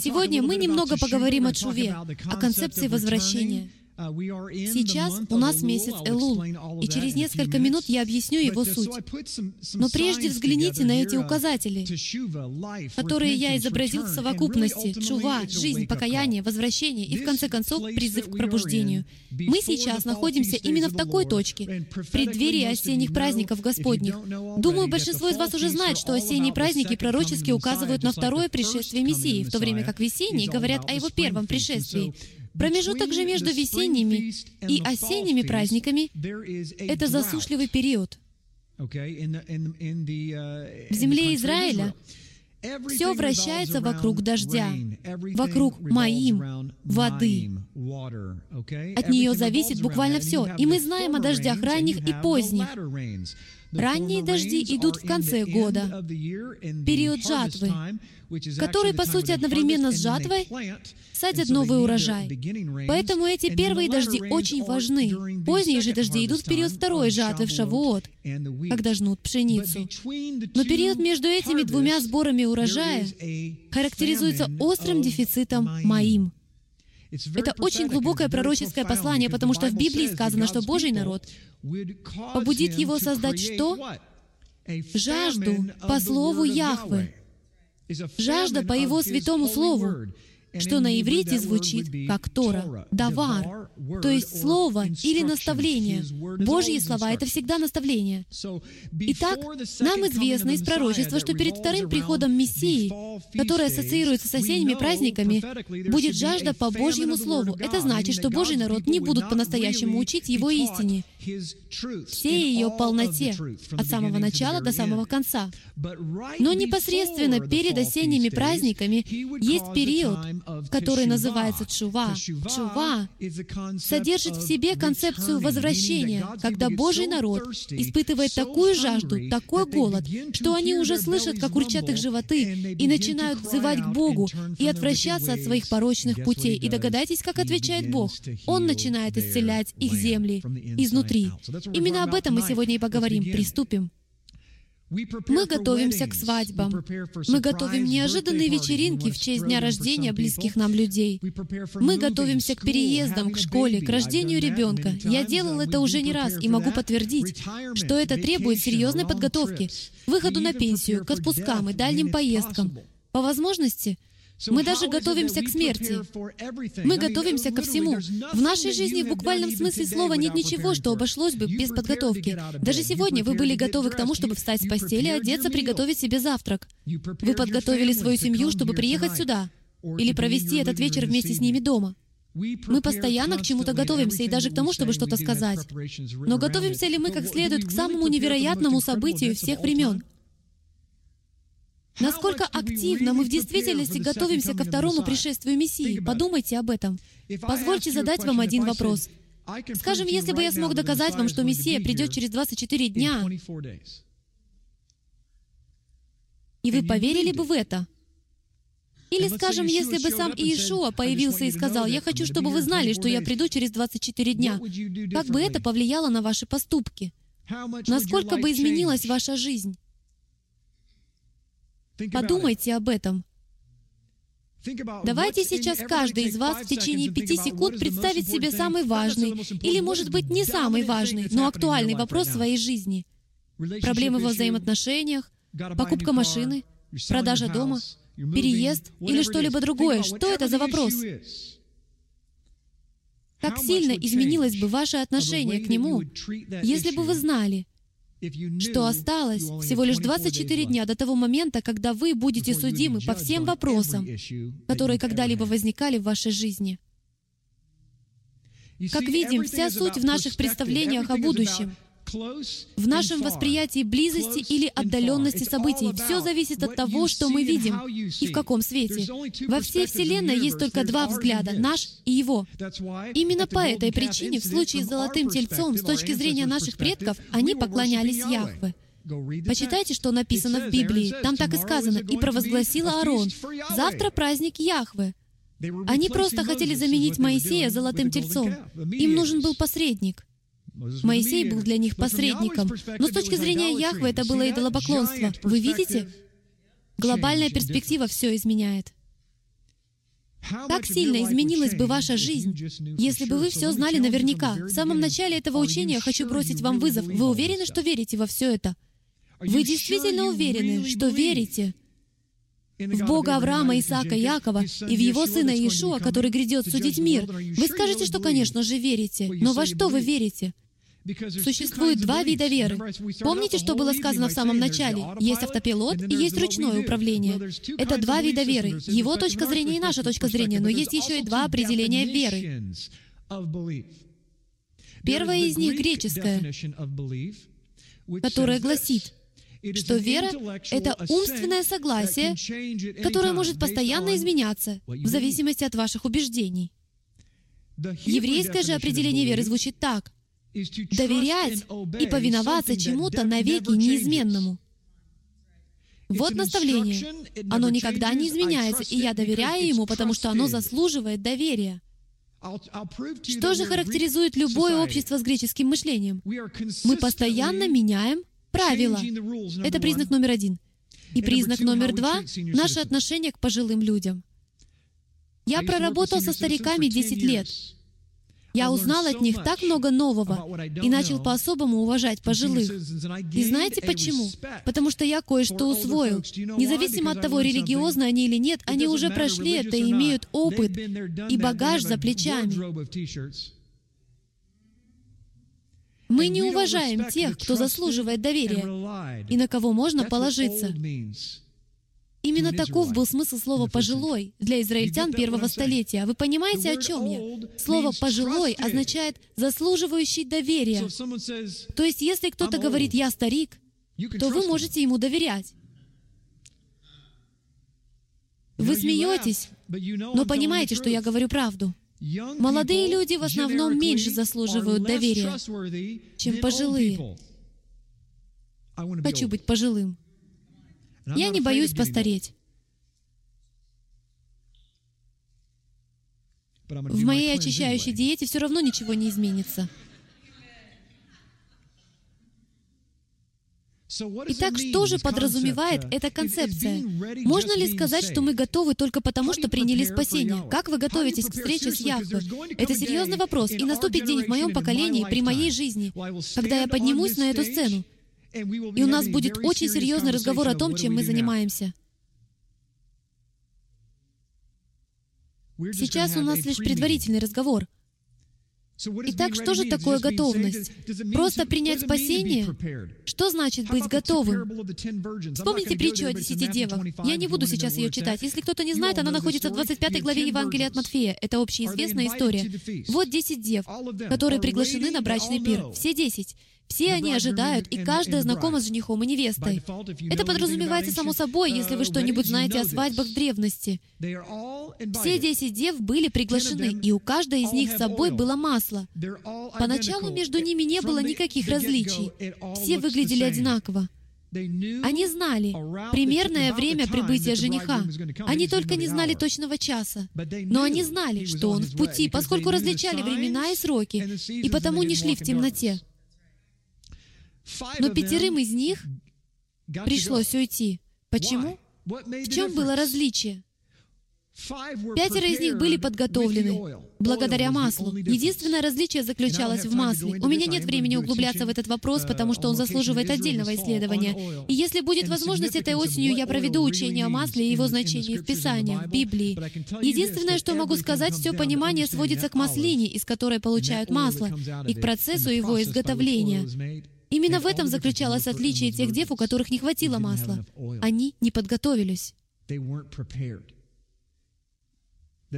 Сегодня мы немного поговорим о чуве, о концепции возвращения. Сейчас у нас месяц Элул, и через несколько минут я объясню его суть. Но прежде взгляните на эти указатели, которые я изобразил в совокупности. Чува, жизнь, покаяние, возвращение и, в конце концов, призыв к пробуждению. Мы сейчас находимся именно в такой точке, в преддверии осенних праздников Господних. Думаю, большинство из вас уже знает, что осенние праздники пророчески указывают на второе пришествие Мессии, в то время как весенние говорят о его первом пришествии. Промежуток же между весенними и осенними праздниками — это засушливый период. В земле Израиля все вращается вокруг дождя, вокруг моим воды. От нее зависит буквально все. И мы знаем о дождях ранних и поздних. Ранние дожди идут в конце года, период жатвы, который, по сути, одновременно с жатвой садят новый урожай. Поэтому эти первые дожди очень важны. Поздние же дожди идут в период второй жатвы в Шавуот, когда жнут пшеницу. Но период между этими двумя сборами урожая характеризуется острым дефицитом моим. Это очень глубокое пророческое послание, потому что в Библии сказано, что Божий народ побудит его создать что? Жажду по слову Яхвы. Жажда по его святому слову что на иврите звучит как Тора, давар, то есть слово или наставление. Божьи слова — это всегда наставление. Итак, нам известно из пророчества, что перед вторым приходом Мессии, который ассоциируется с осенними праздниками, будет жажда по Божьему Слову. Это значит, что Божий народ не будут по-настоящему учить Его истине, всей ее полноте, от самого начала до самого конца. Но непосредственно перед осенними праздниками есть период, который называется Чува. Чува содержит в себе концепцию возвращения, когда Божий народ испытывает такую жажду, такой голод, что они уже слышат, как урчат их животы, и начинают взывать к Богу и отвращаться от своих порочных путей. И догадайтесь, как отвечает Бог. Он начинает исцелять их земли изнутри. Именно об этом мы сегодня и поговорим. Приступим. Мы готовимся к свадьбам. Мы готовим неожиданные вечеринки в честь дня рождения близких нам людей. Мы готовимся к переездам, к школе, к рождению ребенка. Я делал это уже не раз и могу подтвердить, что это требует серьезной подготовки, выходу на пенсию, к отпускам и дальним поездкам. По возможности, мы даже готовимся к смерти. Мы готовимся ко всему. В нашей жизни в буквальном смысле слова нет ничего, что обошлось бы без подготовки. Даже сегодня вы были готовы к тому, чтобы встать с постели, одеться, приготовить себе завтрак. Вы подготовили свою семью, чтобы приехать сюда или провести этот вечер вместе с ними дома. Мы постоянно к чему-то готовимся, и даже к тому, чтобы что-то сказать. Но готовимся ли мы как следует к самому невероятному событию всех времен? Насколько активно мы в действительности готовимся ко второму пришествию Мессии? Подумайте об этом. Позвольте задать вам один вопрос. Скажем, если бы я смог доказать вам, что Мессия придет через 24 дня, и вы поверили бы в это? Или, скажем, если бы сам Иешуа появился и сказал, «Я хочу, чтобы вы знали, что я приду через 24 дня», как бы это повлияло на ваши поступки? Насколько бы изменилась ваша жизнь? Подумайте об этом. Давайте сейчас каждый из вас в течение пяти секунд представить себе самый важный, или, может быть, не самый важный, но актуальный вопрос в своей жизни. Проблемы во взаимоотношениях, покупка машины, продажа дома, переезд или что-либо другое. Что это за вопрос? Как сильно изменилось бы ваше отношение к нему, если бы вы знали, что осталось всего лишь 24 дня до того момента, когда вы будете судимы по всем вопросам, которые когда-либо возникали в вашей жизни. Как видим, вся суть в наших представлениях о будущем в нашем восприятии близости или отдаленности событий. Все зависит от того, что мы видим и в каком свете. Во всей Вселенной есть только два взгляда — наш и его. Именно по этой причине в случае с золотым тельцом, с точки зрения наших предков, они поклонялись Яхве. Почитайте, что написано в Библии. Там так и сказано. «И провозгласил Аарон, завтра праздник Яхве». Они просто хотели заменить Моисея золотым тельцом. Им нужен был посредник — Моисей был для них посредником. Но с точки зрения Яхвы это было идолопоклонство. Вы видите? Глобальная перспектива все изменяет. Как сильно изменилась бы ваша жизнь, если бы вы все знали наверняка? В самом начале этого учения хочу бросить вам вызов. Вы уверены, что верите во все это? Вы действительно уверены, что верите в Бога Авраама, Исаака, Якова и в Его Сына Иешуа, который грядет судить мир? Вы скажете, что, конечно же, верите. Но во что вы верите? Существует два вида веры. Помните, что было сказано в самом начале? Есть автопилот и есть ручное управление. Это два вида веры. Его точка зрения и наша точка зрения, но есть еще и два определения веры. Первое из них греческое, которое гласит, что вера — это умственное согласие, которое может постоянно изменяться в зависимости от ваших убеждений. Еврейское же определение веры звучит так — доверять и повиноваться чему-то навеки неизменному. Вот наставление. Оно никогда не изменяется, и я доверяю ему, потому что оно заслуживает доверия. Что же характеризует любое общество с греческим мышлением? Мы постоянно меняем правила. Это признак номер один. И признак номер два — наше отношение к пожилым людям. Я проработал со стариками 10 лет. Я узнал от них так много нового и начал по-особому уважать пожилых. И знаете почему? Потому что я кое-что усвоил. Независимо от того, религиозны они или нет, они уже прошли это и имеют опыт и багаж за плечами. Мы не уважаем тех, кто заслуживает доверия и на кого можно положиться. Именно таков был смысл слова «пожилой» для израильтян первого столетия. Вы понимаете, о чем я? Слово «пожилой» означает «заслуживающий доверия». То есть, если кто-то говорит «я старик», то вы можете ему доверять. Вы смеетесь, но понимаете, что я говорю правду. Молодые люди в основном меньше заслуживают доверия, чем пожилые. Хочу быть пожилым. Я не боюсь постареть. В моей очищающей диете все равно ничего не изменится. Итак, что же подразумевает эта концепция? Можно ли сказать, что мы готовы только потому, что приняли спасение? Как вы готовитесь к встрече с Яхве? Это серьезный вопрос, и наступит день в моем поколении, при моей жизни, когда я поднимусь на эту сцену. И у нас будет очень серьезный разговор о том, чем мы занимаемся. Сейчас у нас лишь предварительный разговор. Итак, что же такое готовность? Просто принять спасение? Что значит быть готовым? Вспомните притчу о десяти девах. Я не буду сейчас ее читать. Если кто-то не знает, она находится в 25 главе Евангелия от Матфея. Это общеизвестная история. Вот десять дев, которые приглашены на брачный пир. Все десять. Все они ожидают, и каждая знакома с женихом и невестой. Это подразумевается само собой, если вы что-нибудь знаете о свадьбах в древности. Все десять дев были приглашены, и у каждой из них с собой было масло. Поначалу между ними не было никаких различий. Все выглядели одинаково. Они знали примерное время прибытия жениха. Они только не знали точного часа. Но они знали, что он в пути, поскольку различали времена и сроки, и потому не шли в темноте. Но пятерым из них пришлось уйти. Почему? В чем было различие? Пятеро из них были подготовлены благодаря маслу. Единственное различие заключалось в масле. У меня нет времени углубляться в этот вопрос, потому что он заслуживает отдельного исследования. И если будет возможность этой осенью, я проведу учение о масле и его значении в Писании, в Библии. Единственное, что могу сказать, все понимание сводится к маслине, из которой получают масло, и к процессу его изготовления. Именно в этом заключалось отличие тех дев, у которых не хватило масла. Они не подготовились.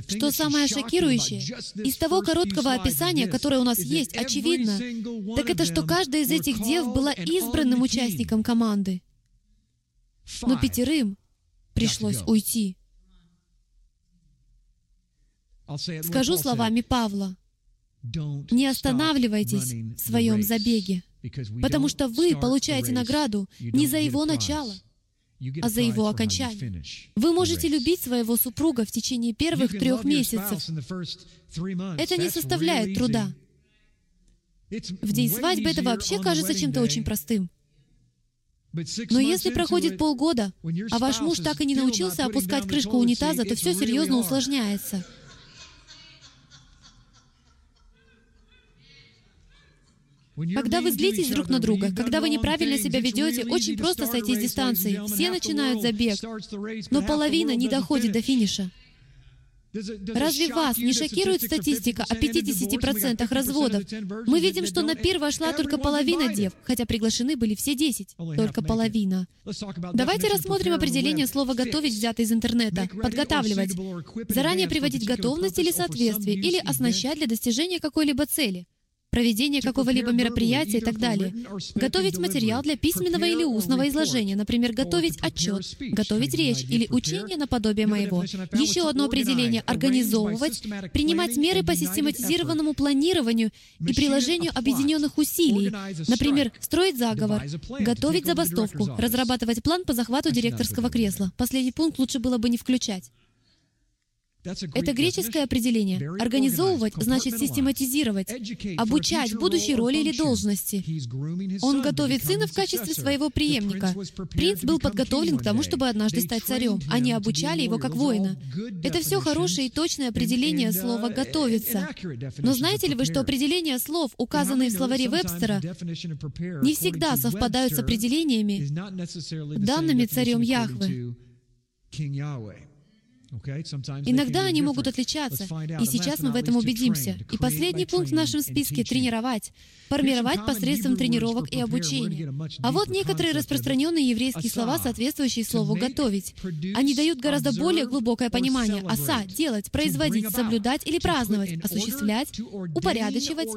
Что самое шокирующее, из того короткого описания, которое у нас есть, очевидно, так это, что каждая из этих дев была избранным участником команды. Но пятерым пришлось уйти. Скажу словами Павла, не останавливайтесь в своем забеге потому что вы получаете награду не за его начало, а за его окончание. Вы можете любить своего супруга в течение первых трех месяцев. Это не составляет труда. В день свадьбы это вообще кажется чем-то очень простым. Но если проходит полгода, а ваш муж так и не научился опускать крышку унитаза, то все серьезно усложняется. Когда вы злитесь друг на друга, когда вы неправильно себя ведете, очень просто сойти с дистанции. Все начинают забег, но половина не доходит до финиша. Разве вас не шокирует статистика о 50% разводов? Мы видим, что на пир вошла только половина дев, хотя приглашены были все 10. Только половина. Давайте рассмотрим определение слова «готовить», взятое из интернета. Подготавливать. Заранее приводить готовность или соответствие, или оснащать для достижения какой-либо цели проведение какого-либо мероприятия и так далее. Готовить материал для письменного или устного изложения, например, готовить отчет, готовить речь или учение наподобие моего. Еще одно определение — организовывать, принимать меры по систематизированному планированию и приложению объединенных усилий, например, строить заговор, готовить забастовку, разрабатывать план по захвату директорского кресла. Последний пункт лучше было бы не включать. Это греческое определение. Организовывать значит систематизировать, обучать будущей роли или должности. Он готовит сына в качестве своего преемника. Принц был подготовлен к тому, чтобы однажды стать царем. Они обучали его как воина. Это все хорошее и точное определение слова uh, «готовиться». Но знаете ли вы, что определения слов, указанные в словаре Вебстера, не всегда совпадают с определениями, данными царем Яхве? Иногда они могут отличаться, и сейчас мы в этом убедимся. И последний пункт в нашем списке — тренировать. Формировать посредством тренировок и обучения. А вот некоторые распространенные еврейские слова, соответствующие слову «готовить». Они дают гораздо более глубокое понимание. Оса — делать, производить, соблюдать или праздновать, осуществлять, упорядочивать,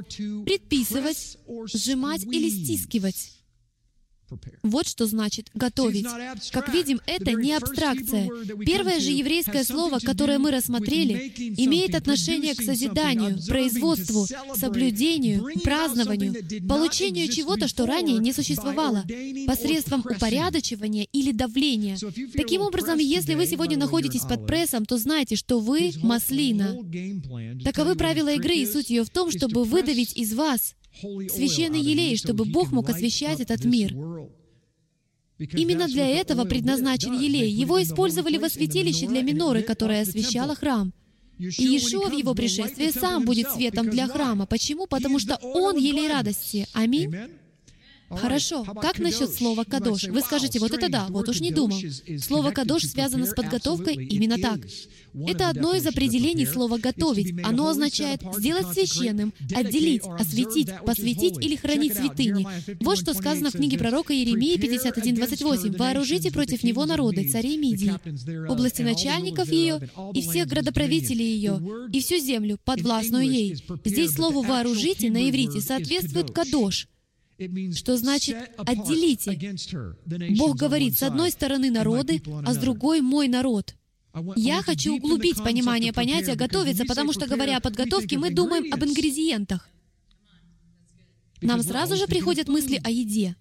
предписывать, сжимать или стискивать. Вот что значит «готовить». Как видим, это не абстракция. Первое же еврейское слово, которое мы рассмотрели, имеет отношение к созиданию, производству, соблюдению, празднованию, получению чего-то, что ранее не существовало, посредством упорядочивания или давления. Таким образом, если вы сегодня находитесь под прессом, то знайте, что вы — маслина. Таковы правила игры, и суть ее в том, чтобы выдавить из вас священный елей, чтобы Бог мог освещать этот мир. Именно для этого предназначен елей. Его использовали во святилище для миноры, которая освещала храм. И Иешуа в его пришествии сам будет светом для храма. Почему? Потому что Он елей радости. Аминь. Хорошо. Как насчет слова «кадош»? Вы скажете, вот это да, вот уж не думал. Слово «кадош» связано с подготовкой именно так. Это одно из определений слова «готовить». Оно означает «сделать священным», «отделить», «осветить», «посвятить» или «хранить святыни». Вот что сказано в книге пророка Иеремии 51.28. «Вооружите против него народы, царей Мидии, области начальников ее и всех градоправителей ее, и всю землю, подвластную ей». Здесь слово «вооружите» на иврите соответствует «кадош», что значит «отделите». Бог говорит, с одной стороны народы, а с другой мой народ. Я хочу углубить понимание понятия «готовиться», потому что, говоря о подготовке, мы думаем об ингредиентах. Нам сразу же приходят мысли о еде.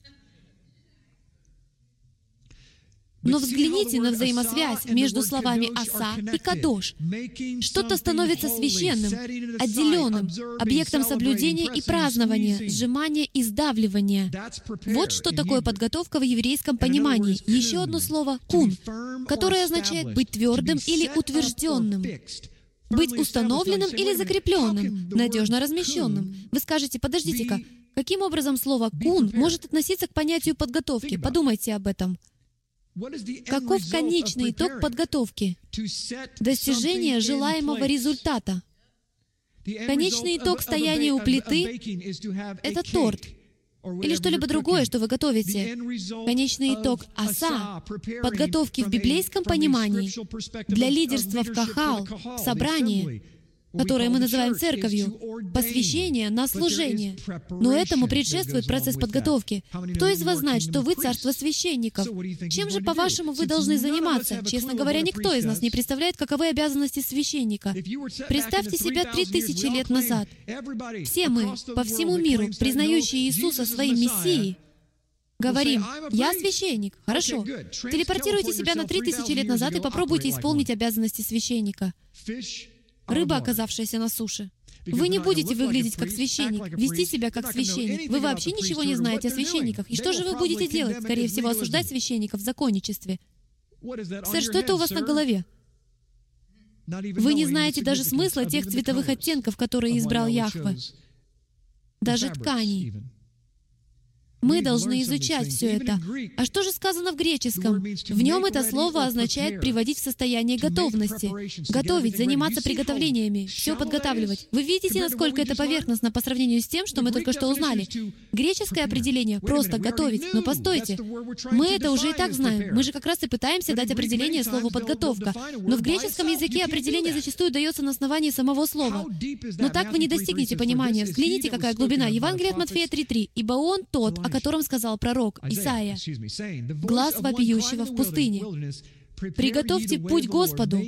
Но взгляните на взаимосвязь между словами «оса» и «кадош». Что-то становится священным, отделенным, объектом соблюдения и празднования, сжимания и сдавливания. Вот что такое подготовка в еврейском понимании. Еще одно слово «кун», которое означает «быть твердым или утвержденным». Быть установленным или закрепленным, надежно размещенным. Вы скажете, подождите-ка, каким образом слово «кун» может относиться к понятию подготовки? Подумайте об этом. Каков конечный итог подготовки? Достижение желаемого результата. Конечный итог стояния у плиты — это торт или что-либо другое, что вы готовите. Конечный итог оса подготовки в библейском понимании для лидерства в кахал, в собрании — которое мы называем церковью, посвящение на служение. Но этому предшествует процесс подготовки. Кто из вас знает, что вы царство священников? Чем же, по-вашему, вы должны заниматься? Честно говоря, никто из нас не представляет, каковы обязанности священника. Представьте себя три тысячи лет назад. Все мы, по всему миру, признающие Иисуса своим Мессией, Говорим, я священник. Хорошо. Телепортируйте себя на три тысячи лет назад и попробуйте исполнить обязанности священника рыба, оказавшаяся на суше. Вы не будете выглядеть как священник, вести себя как священник. Вы вообще ничего не знаете о священниках. И что же вы будете делать? Скорее всего, осуждать священников в законничестве. Сэр, что это у вас на голове? Вы не знаете даже смысла тех цветовых оттенков, которые избрал Яхве. Даже тканей. Мы должны изучать все это. А что же сказано в греческом? В нем это слово означает приводить в состояние готовности. Готовить, заниматься приготовлениями, все подготавливать. Вы видите, насколько это поверхностно по сравнению с тем, что мы только что узнали? Греческое определение — просто готовить. Но постойте, мы это уже и так знаем. Мы же как раз и пытаемся дать определение слову «подготовка». Но в греческом языке определение зачастую дается на основании самого слова. Но так вы не достигнете понимания. Взгляните, какая глубина. Евангелие от Матфея 3.3. «Ибо Он тот, о котором сказал пророк Исаия, «Глаз вопиющего в пустыне, Приготовьте путь Господу.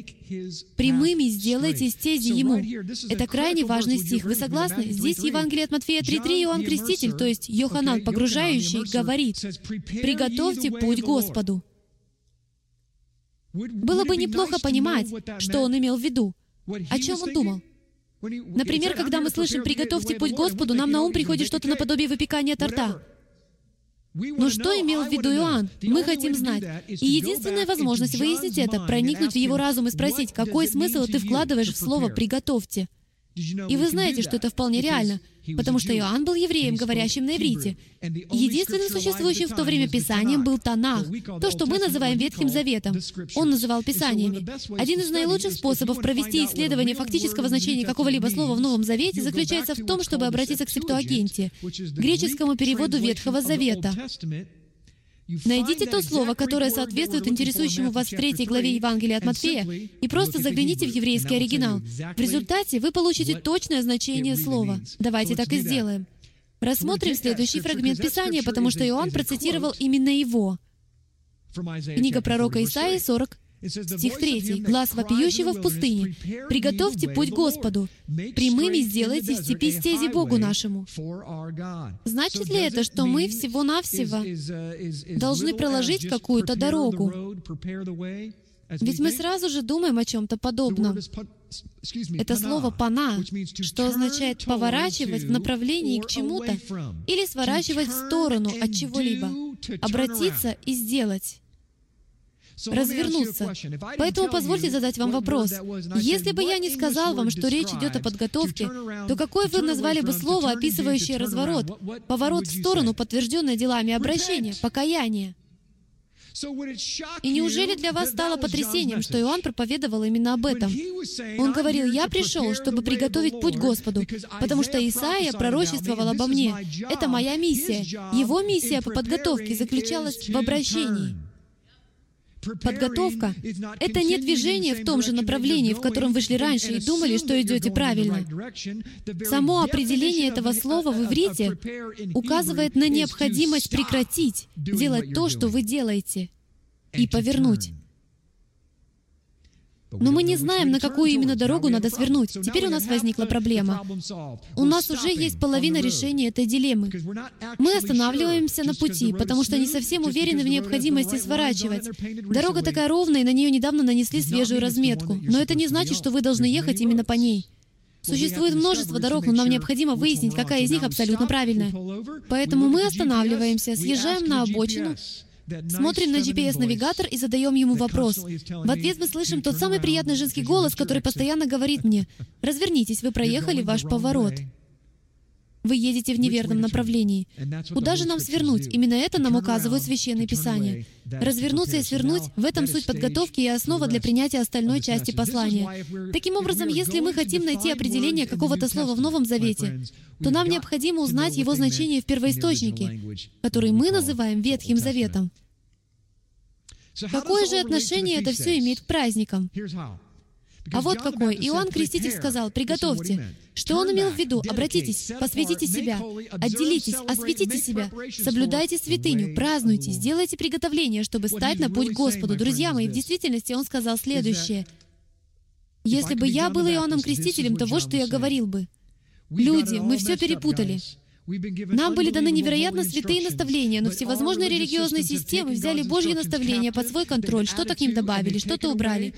Прямыми сделайте стези Ему. Это крайне важный стих. Вы согласны? Здесь Евангелие от Матфея 3.3 Иоанн Креститель, то есть Йоханан, погружающий, говорит, «Приготовьте путь Господу». Было бы неплохо понимать, что он имел в виду. О чем он думал? Например, когда мы слышим «приготовьте путь Господу», нам на ум приходит что-то наподобие выпекания торта. Но что имел в виду Иоанн? Мы хотим знать. И единственная возможность выяснить это — проникнуть в его разум и спросить, какой смысл ты вкладываешь в слово «приготовьте». И вы знаете, что это вполне реально, потому что Иоанн был евреем, говорящим на иврите. Единственным существующим в то время Писанием был Танах, то, что мы называем Ветхим Заветом. Он называл Писаниями. Один из наилучших способов провести исследование фактического значения какого-либо слова в Новом Завете заключается в том, чтобы обратиться к Септуагенте, греческому переводу Ветхого Завета. Найдите то слово, которое соответствует интересующему вас в третьей главе Евангелия от Матфея, и просто загляните в еврейский оригинал. В результате вы получите точное значение слова. Давайте так и сделаем. Рассмотрим следующий фрагмент Писания, потому что Иоанн процитировал именно его. Книга пророка Исаии, 40, Стих 3. «Глаз вопиющего в пустыне. Приготовьте путь Господу. Прямыми сделайте степи стези Богу нашему». Значит ли это, что мы всего-навсего должны проложить какую-то дорогу? Ведь мы сразу же думаем о чем-то подобном. Это слово «пана», что означает поворачивать в направлении к чему-то или сворачивать в сторону от чего-либо, обратиться и сделать развернуться. Поэтому позвольте задать вам вопрос. Если бы я не сказал вам, что речь идет о подготовке, то какое вы назвали бы слово, описывающее разворот, поворот в сторону, подтвержденное делами обращения, покаяние? И неужели для вас стало потрясением, что Иоанн проповедовал именно об этом? Он говорил, «Я пришел, чтобы приготовить путь Господу, потому что Исаия пророчествовал обо мне. Это моя миссия». Его миссия по подготовке заключалась в обращении. Подготовка — это не движение в том же направлении, в котором вы шли раньше и думали, что идете правильно. Само определение этого слова в иврите указывает на необходимость прекратить делать то, что вы делаете, и повернуть. Но мы не знаем, на какую именно дорогу надо свернуть. Теперь у нас возникла проблема. У нас уже есть половина решения этой дилеммы. Мы останавливаемся на пути, потому что не совсем уверены в необходимости сворачивать. Дорога такая ровная, и на нее недавно нанесли свежую разметку. Но это не значит, что вы должны ехать именно по ней. Существует множество дорог, но нам необходимо выяснить, какая из них абсолютно правильная. Поэтому мы останавливаемся, съезжаем на обочину, Смотрим на GPS-навигатор и задаем ему вопрос. В ответ мы слышим тот самый приятный женский голос, который постоянно говорит мне, «Развернитесь, вы проехали ваш поворот». Вы едете в неверном направлении. Куда же нам свернуть? Именно это нам указывают Священные Писания. Развернуться и свернуть — в этом суть подготовки и основа для принятия остальной части послания. Таким образом, если мы хотим найти определение какого-то слова в Новом Завете, то нам необходимо узнать его значение в первоисточнике, который мы называем Ветхим Заветом. Какое же отношение это все имеет к праздникам? А вот какой. Иоанн Креститель сказал, «Приготовьте». Что он имел в виду? Обратитесь, посвятите себя, отделитесь, осветите себя, соблюдайте святыню, празднуйте, сделайте приготовление, чтобы стать на путь Господу. Друзья мои, в действительности он сказал следующее. «Если бы я был Иоанном Крестителем, то вот что я говорил бы. Люди, мы все перепутали. Нам были даны невероятно святые наставления, но всевозможные религиозные системы взяли Божьи наставления под свой контроль, что-то к ним добавили, что-то убрали,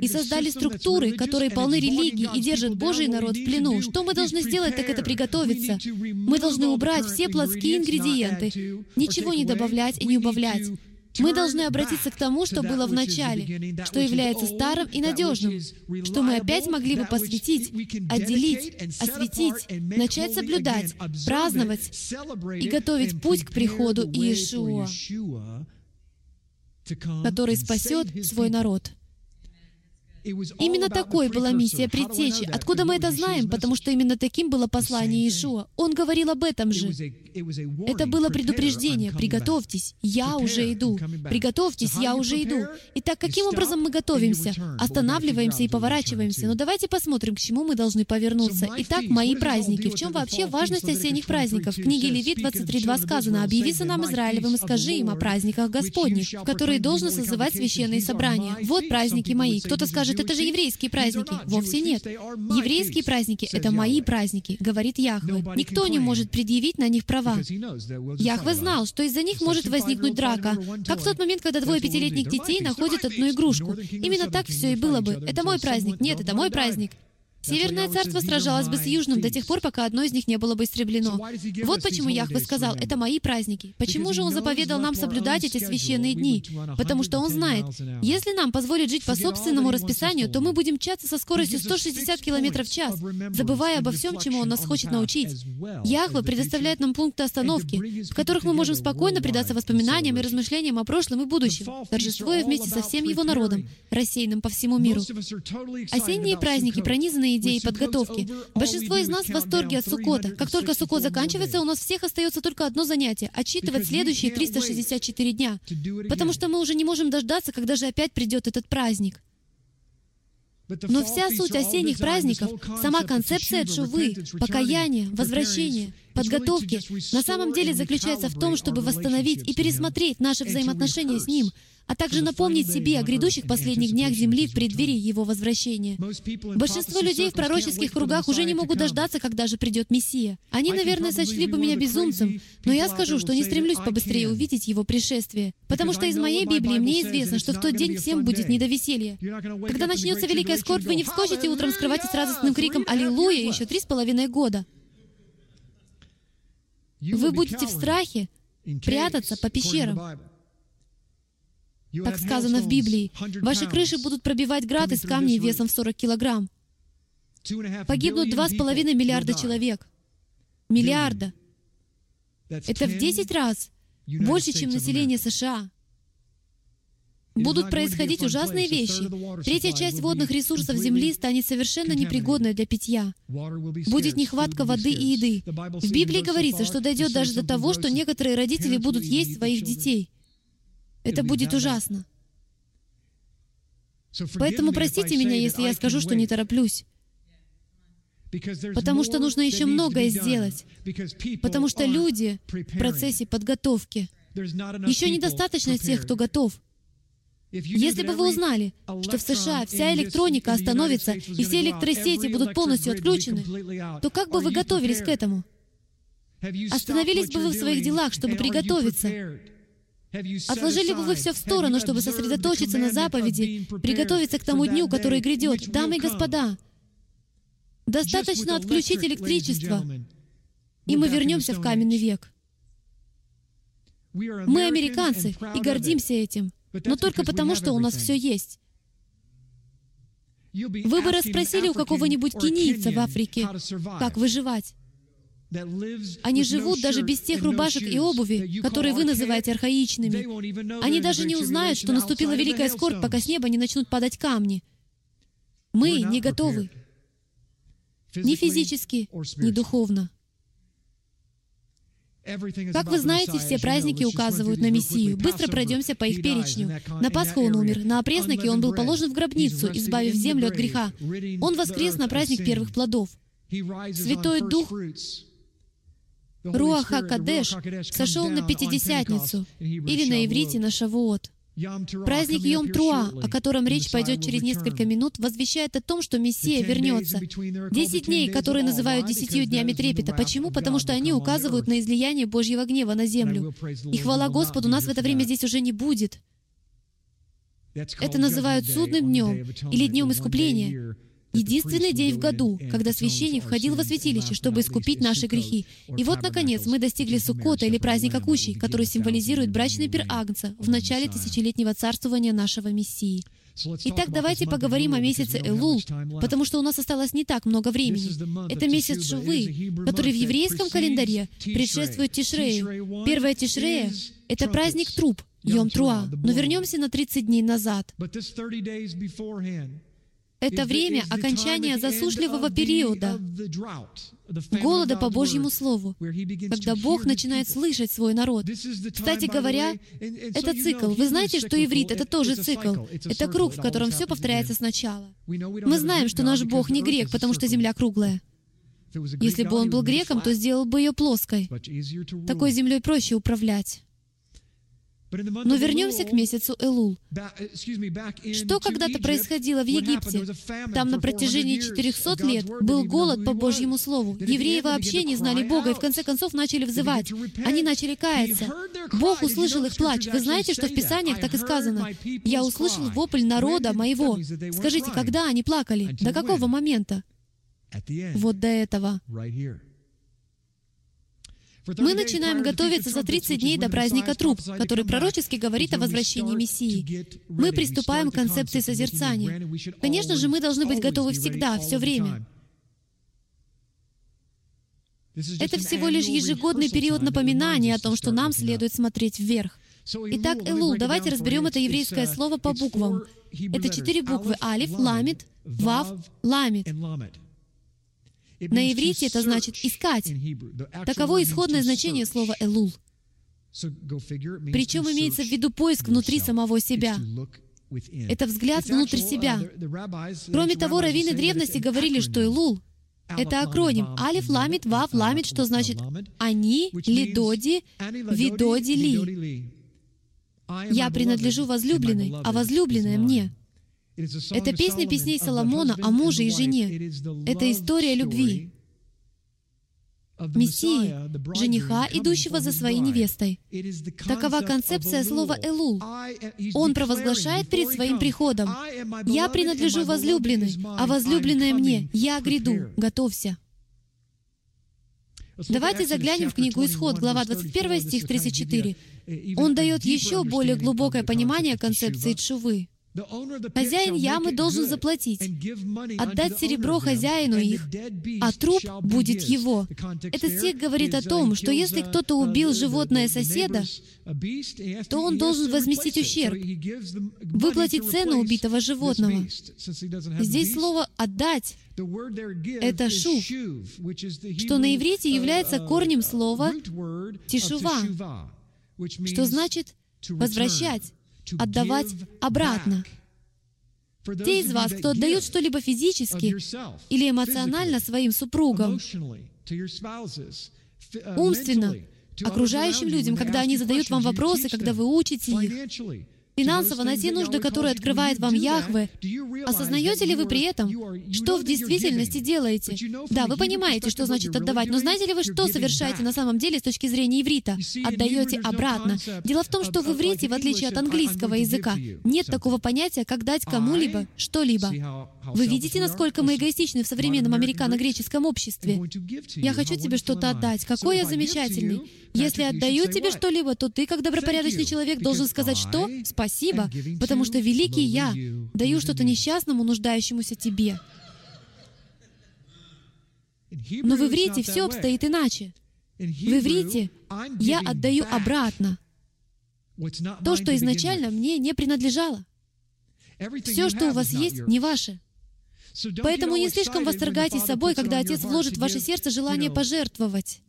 и создали структуры, которые полны религии и держат Божий народ в плену. Что мы должны сделать, так это приготовиться. Мы должны убрать все плотские ингредиенты, ничего не добавлять и не убавлять. Мы должны обратиться к тому, что было в начале, что является старым и надежным, что мы опять могли бы посвятить, отделить, осветить, начать соблюдать, праздновать и готовить путь к приходу Иешуа, который спасет свой народ. Именно такой была миссия предтечи. Откуда мы это знаем? Потому что именно таким было послание Иешуа. Он говорил об этом же. Это было предупреждение. Приготовьтесь, я уже иду. Приготовьтесь, я уже иду. Итак, каким образом мы готовимся? Останавливаемся и поворачиваемся. Но давайте посмотрим, к чему мы должны повернуться. Итак, мои праздники. В чем вообще важность осенних праздников? В книге Левит 23.2 сказано, «Объяви сынам Израилевым и скажи им о праздниках Господних, в которые должно созывать священные собрания. Вот праздники мои». Кто-то скажет, скажет, это же еврейские праздники. Вовсе нет. Еврейские праздники — это мои праздники, говорит Яхве. Никто не может предъявить на них права. Яхве знал, что из-за них может возникнуть драка, как в тот момент, когда двое пятилетних детей находят одну игрушку. Именно так все и было бы. Это мой праздник. Нет, это мой праздник. Северное царство сражалось бы с Южным до тех пор, пока одно из них не было бы истреблено. Вот почему Яхве сказал, это мои праздники. Почему же Он заповедал нам соблюдать эти священные дни? Потому что Он знает, если нам позволить жить по собственному расписанию, то мы будем мчаться со скоростью 160 км в час, забывая обо всем, чему Он нас хочет научить. Яхве предоставляет нам пункты остановки, в которых мы можем спокойно предаться воспоминаниям и размышлениям о прошлом и будущем, торжествуя вместе со всем Его народом, рассеянным по всему миру. Осенние праздники пронизаны идеи подготовки. Большинство из нас в восторге от Суккота. Как только Суккот заканчивается, у нас всех остается только одно занятие — отчитывать следующие 364 дня. Потому что мы уже не можем дождаться, когда же опять придет этот праздник. Но вся суть осенних праздников, сама концепция Чувы, покаяния, возвращения, подготовки, на самом деле заключается в том, чтобы восстановить и пересмотреть наши взаимоотношения с Ним, а также напомнить себе о грядущих последних днях Земли в преддверии Его возвращения. Большинство людей в пророческих кругах уже не могут дождаться, когда же придет Мессия. Они, наверное, сочли бы меня безумцем, но я скажу, что не стремлюсь побыстрее увидеть Его пришествие, потому что из моей Библии мне известно, что в тот день всем будет не до веселья. Когда начнется великая скорбь, вы не вскочите утром скрывать с радостным криком «Аллилуйя!» еще три с половиной года. Вы будете в страхе прятаться по пещерам. Так сказано в Библии. Ваши крыши будут пробивать град из камней весом в 40 килограмм. Погибнут 2,5 миллиарда человек. Миллиарда. Это в 10 раз больше, чем население США. Будут происходить ужасные вещи. Третья часть водных ресурсов Земли станет совершенно непригодной для питья. Будет нехватка воды и еды. В Библии говорится, что дойдет даже до того, что некоторые родители будут есть своих детей. Это будет ужасно. Поэтому простите меня, если я скажу, что не тороплюсь. Потому что нужно еще многое сделать. Потому что люди в процессе подготовки. Еще недостаточно тех, кто готов. Если бы вы узнали, что в США вся электроника остановится и все электросети будут полностью отключены, то как бы вы готовились к этому? Остановились бы вы в своих делах, чтобы приготовиться? Отложили бы вы все в сторону, чтобы сосредоточиться на заповеди, приготовиться к тому дню, который грядет. Дамы и господа, достаточно отключить электричество, и мы вернемся в каменный век. Мы американцы и гордимся этим, но только потому, что у нас все есть. Вы бы расспросили у какого-нибудь кенийца в Африке, как выживать. Они живут даже без тех рубашек и обуви, которые вы называете архаичными. Они даже не узнают, что наступила великая скорбь, пока с неба не начнут падать камни. Мы не готовы. Ни физически, ни духовно. Как вы знаете, все праздники указывают на Мессию. Быстро пройдемся по их перечню. На Пасху он умер, на опресноке он был положен в гробницу, избавив землю от греха. Он воскрес на праздник первых плодов. Святой Дух Руаха Кадеш сошел на Пятидесятницу, или на иврите на Шавуот. Праздник Йом-Труа, о котором речь пойдет через несколько минут, возвещает о том, что Мессия вернется. Десять дней, которые называют десятью днями трепета. Почему? Потому что они указывают на излияние Божьего гнева на землю. И хвала Господу, нас в это время здесь уже не будет. Это называют судным днем или днем искупления. Единственный день в году, когда священник входил во святилище, чтобы искупить наши грехи. И вот, наконец, мы достигли Суккота или праздника Кущей, который символизирует брачный пир Агнца в начале тысячелетнего царствования нашего Мессии. Итак, давайте поговорим о месяце Элул, потому что у нас осталось не так много времени. Это месяц Шувы, который в еврейском календаре предшествует Тишрею. Первая Тишрея — это праздник труп, Йом Труа. Но вернемся на 30 дней назад. Это время окончания засушливого периода, голода по Божьему Слову, когда Бог начинает слышать свой народ. Кстати говоря, это цикл. Вы знаете, что иврит — это тоже цикл. Это круг, в котором все повторяется сначала. Мы знаем, что наш Бог не грек, потому что земля круглая. Если бы он был греком, то сделал бы ее плоской. Такой землей проще управлять. Но вернемся к месяцу Элул. Что когда-то происходило в Египте? Там на протяжении 400 лет был голод по Божьему Слову. Евреи вообще не знали Бога и в конце концов начали взывать. Они начали каяться. Бог услышал их плач. Вы знаете, что в Писаниях так и сказано? «Я услышал вопль народа моего». Скажите, когда они плакали? До какого момента? Вот до этого. Мы начинаем готовиться за 30 дней до праздника труп, который пророчески говорит о возвращении Мессии. Мы приступаем к концепции созерцания. Конечно же, мы должны быть готовы всегда, все время. Это всего лишь ежегодный период напоминания о том, что нам следует смотреть вверх. Итак, Элул, давайте разберем это еврейское слово по буквам. Это четыре буквы. Алиф, ламит, вав, ламит. На иврите это значит «искать». Таково исходное значение слова «элул». Причем имеется в виду поиск внутри самого себя. Это взгляд внутрь себя. Кроме того, раввины древности говорили, что Элул — это акроним. Алиф ламит, вав ламит, что значит «они», «лидоди», «видоди ли». «Я принадлежу возлюбленной, а возлюбленная мне». Это песня песней Соломона о муже и жене. Это история любви. Мессии, жениха, идущего за своей невестой. Такова концепция слова «элул». Он провозглашает перед своим приходом, «Я принадлежу возлюбленной, а возлюбленная мне, я гряду, готовься». Давайте заглянем в книгу Исход, глава 21, стих 34. Он дает еще более глубокое понимание концепции Чувы. Хозяин ямы должен заплатить, отдать серебро хозяину их, а труп будет его. Этот стих говорит о том, что если кто-то убил животное соседа, то он должен возместить ущерб, выплатить цену убитого животного. Здесь слово «отдать» — это «шув», что на иврите является корнем слова «тишува», что значит «возвращать», отдавать обратно. Те из вас, кто отдают что-либо физически или эмоционально своим супругам, умственно, окружающим людям, когда они задают вам вопросы, когда вы учите их, финансово на те нужды, которые открывает вам Яхве, осознаете ли вы при этом, что в действительности делаете? Да, вы понимаете, что значит отдавать, но знаете ли вы, что совершаете на самом деле с точки зрения иврита? Отдаете обратно. Дело в том, что в иврите, в отличие от английского языка, нет такого понятия, как дать кому-либо что-либо. Вы видите, насколько мы эгоистичны в современном американо-греческом обществе? Я хочу тебе что-то отдать. Какой я замечательный. Если отдаю тебе что-либо, то ты, как добропорядочный человек, должен сказать что? Спасибо, потому что великий я даю что-то несчастному, нуждающемуся тебе. Но в иврите все обстоит иначе. В иврите я отдаю обратно то, что изначально мне не принадлежало. Все, что у вас есть, не ваше. Поэтому не слишком восторгайтесь собой, когда Отец вложит в ваше сердце желание пожертвовать.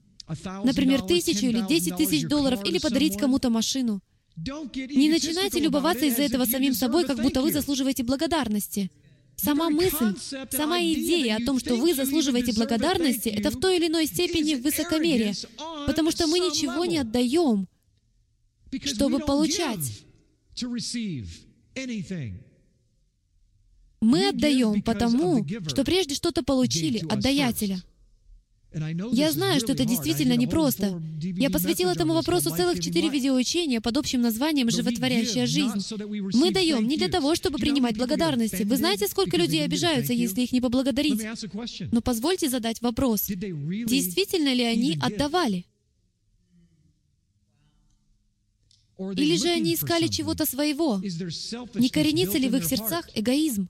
Например, тысячу или десять тысяч долларов, или подарить кому-то машину. Не начинайте любоваться из-за этого самим собой, как будто вы заслуживаете благодарности. Сама мысль, сама идея о том, что вы заслуживаете благодарности, это в той или иной степени высокомерие, потому что мы ничего не отдаем, чтобы получать. Мы отдаем потому, что прежде что-то получили от даятеля. Я знаю, что это действительно непросто. Я посвятил этому вопросу целых четыре видеоучения под общим названием «Животворящая жизнь». Мы даем не для того, чтобы принимать благодарности. Вы знаете, сколько людей обижаются, если их не поблагодарить? Но позвольте задать вопрос. Действительно ли они отдавали? Или же они искали чего-то своего? Не коренится ли в их сердцах эгоизм?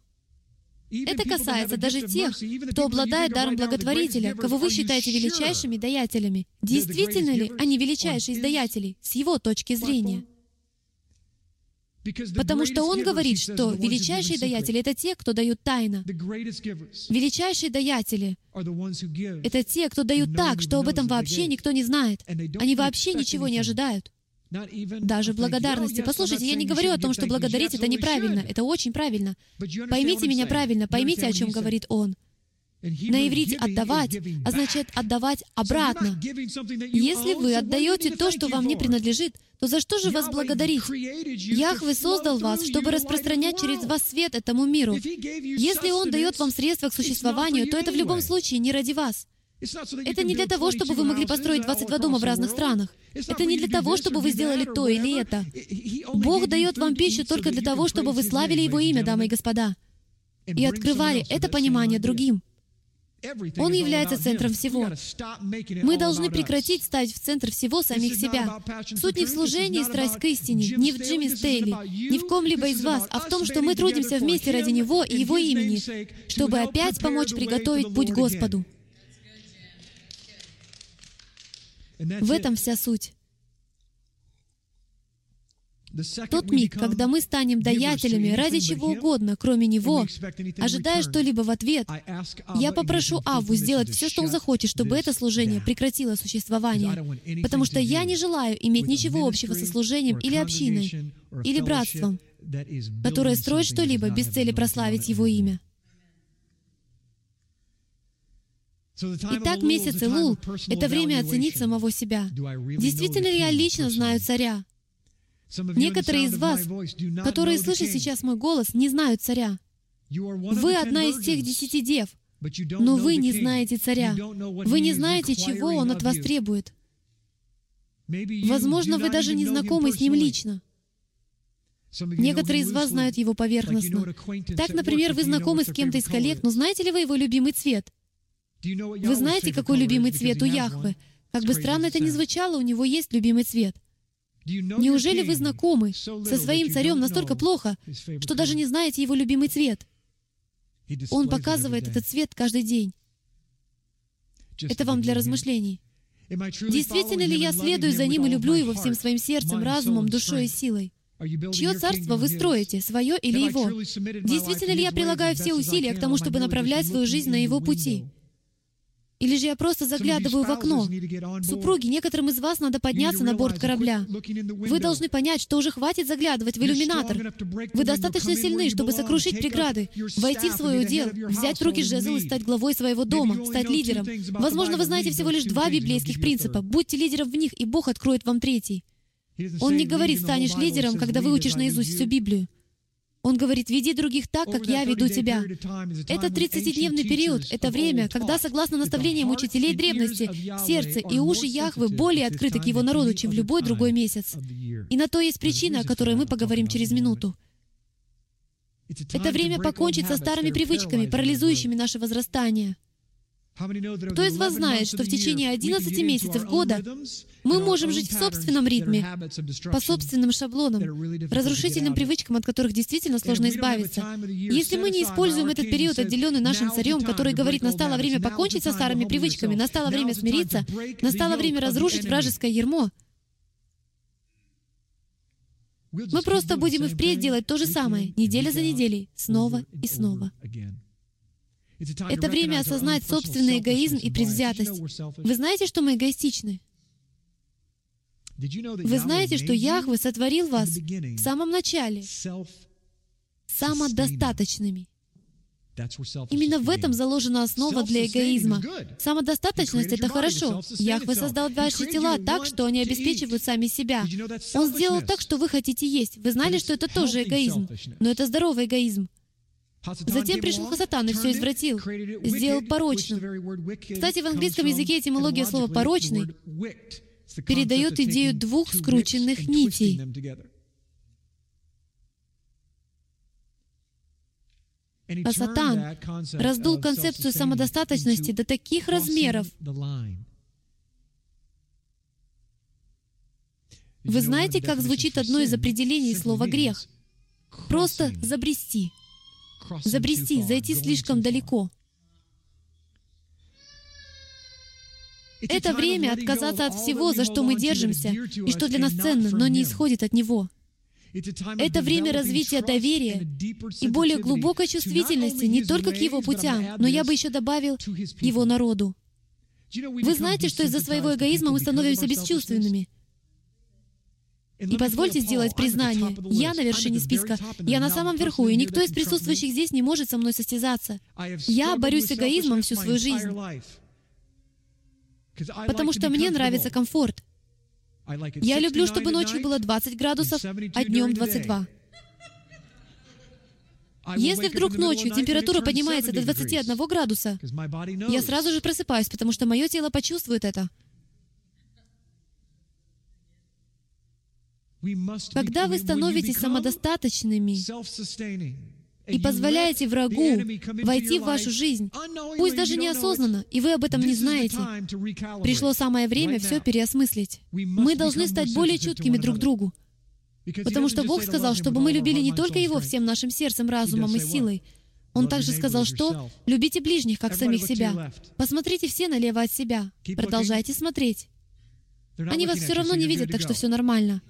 Это касается даже тех, кто обладает даром благотворителя, кого вы считаете величайшими даятелями. Действительно ли они величайшие из даятелей с его точки зрения? Потому что он говорит, что величайшие даятели — это те, кто дают тайно. Величайшие даятели — это те, кто дают так, что об этом вообще никто не знает. Они вообще ничего не ожидают. Даже благодарности. Послушайте, я не говорю о том, что благодарить — это неправильно. Это очень правильно. Поймите меня правильно, поймите, о чем говорит Он. На иврите «отдавать» означает «отдавать обратно». Если вы отдаете то, что вам не принадлежит, то за что же вас благодарить? Яхве создал вас, чтобы распространять через вас свет этому миру. Если Он дает вам средства к существованию, то это в любом случае не ради вас. Это не для того, чтобы вы могли построить 22 дома в разных странах. Это не для того, чтобы вы сделали то или это. Бог дает вам пищу только для того, чтобы вы славили Его имя, дамы и господа, и открывали это понимание другим. Он является центром всего. Мы должны прекратить ставить в центр всего самих себя. Суть не в служении и страсть к истине, не в Джимми Стейли, не в ком-либо из вас, а в том, что мы трудимся вместе ради Него и Его имени, чтобы опять помочь приготовить путь Господу. В этом вся суть. Тот миг, когда мы станем даятелями ради чего угодно, кроме Него, ожидая что-либо в ответ, я попрошу Аву сделать все, что он захочет, чтобы это служение прекратило существование, потому что я не желаю иметь ничего общего со служением или общиной, или братством, которое строит что-либо без цели прославить Его имя. Итак, месяц Илул — это время оценить самого себя. Действительно ли я лично знаю царя? Некоторые из вас, которые слышат сейчас мой голос, не знают царя. Вы одна из тех десяти дев, но вы не знаете царя. Вы не знаете, чего он от вас требует. Возможно, вы даже не знакомы с ним лично. Некоторые из вас знают его поверхностно. Так, например, вы знакомы с кем-то из коллег, но знаете ли вы его любимый цвет? Вы знаете, какой любимый цвет у Яхвы? Как бы странно это ни звучало, у него есть любимый цвет. Неужели вы знакомы со своим царем настолько плохо, что даже не знаете его любимый цвет? Он показывает этот цвет каждый день. Это вам для размышлений. Действительно ли я следую за ним и люблю его всем своим сердцем, разумом, душой и силой? Чье царство вы строите, свое или его? Действительно ли я прилагаю все усилия к тому, чтобы направлять свою жизнь на его пути? Или же я просто заглядываю в окно. Супруги, некоторым из вас надо подняться на борт корабля. Вы должны понять, что уже хватит заглядывать в иллюминатор. Вы достаточно сильны, чтобы сокрушить преграды, войти в свой удел, взять в руки жезл и стать главой своего дома, стать лидером. Возможно, вы знаете всего лишь два библейских принципа. Будьте лидером в них, и Бог откроет вам третий. Он не говорит, станешь лидером, когда выучишь наизусть всю Библию. Он говорит, веди других так, как я веду тебя. Это 30-дневный период, это время, когда, согласно наставлениям учителей древности, сердце и уши Яхвы более открыты к его народу, чем в любой другой месяц. И на то есть причина, о которой мы поговорим через минуту. Это время покончить со старыми привычками, парализующими наше возрастание. Кто из вас знает, что в течение 11 месяцев года мы можем жить в собственном ритме, по собственным шаблонам, разрушительным привычкам, от которых действительно сложно избавиться? Если мы не используем этот период, отделенный нашим царем, который говорит, настало время покончить со старыми привычками, настало время смириться, настало время разрушить вражеское ермо, мы просто будем и впредь делать то же самое, неделя за неделей, снова и снова. Это время осознать собственный эгоизм и предвзятость. Вы знаете, что мы эгоистичны? Вы знаете, что Яхве сотворил вас в самом начале самодостаточными. Именно в этом заложена основа для эгоизма. Самодостаточность — это хорошо. Яхве создал ваши тела так, что они обеспечивают сами себя. Он сделал так, что вы хотите есть. Вы знали, что это тоже эгоизм. Но это здоровый эгоизм. Затем пришел Хасатан и все извратил, сделал порочным. Кстати, в английском языке этимология слова «порочный» передает идею двух скрученных нитей. А Сатан раздул концепцию самодостаточности до таких размеров. Вы знаете, как звучит одно из определений слова «грех»? Просто забрести. Забрести, зайти слишком далеко. Это время отказаться от всего, за что мы держимся, и что для нас ценно, но не исходит от Него. Это время развития доверия и более глубокой чувствительности не только к Его путям, но я бы еще добавил Его народу. Вы знаете, что из-за своего эгоизма мы становимся бесчувственными. И позвольте сделать признание. Я на вершине списка. Я на самом верху, и никто из присутствующих здесь не может со мной состязаться. Я борюсь с эгоизмом всю свою жизнь. Потому что мне нравится комфорт. Я люблю, чтобы ночью было 20 градусов, а днем 22. Если вдруг ночью температура поднимается до 21 градуса, я сразу же просыпаюсь, потому что мое тело почувствует это. Когда вы становитесь самодостаточными и позволяете врагу войти в вашу жизнь, пусть даже неосознанно, и вы об этом не знаете, пришло самое время все переосмыслить. Мы должны стать более чуткими друг к другу. Потому что Бог сказал, чтобы мы любили не только Его всем нашим сердцем, разумом и силой. Он также сказал, что «любите ближних, как самих себя». Посмотрите все налево от себя. Продолжайте смотреть. Они вас все равно не видят, так что все нормально.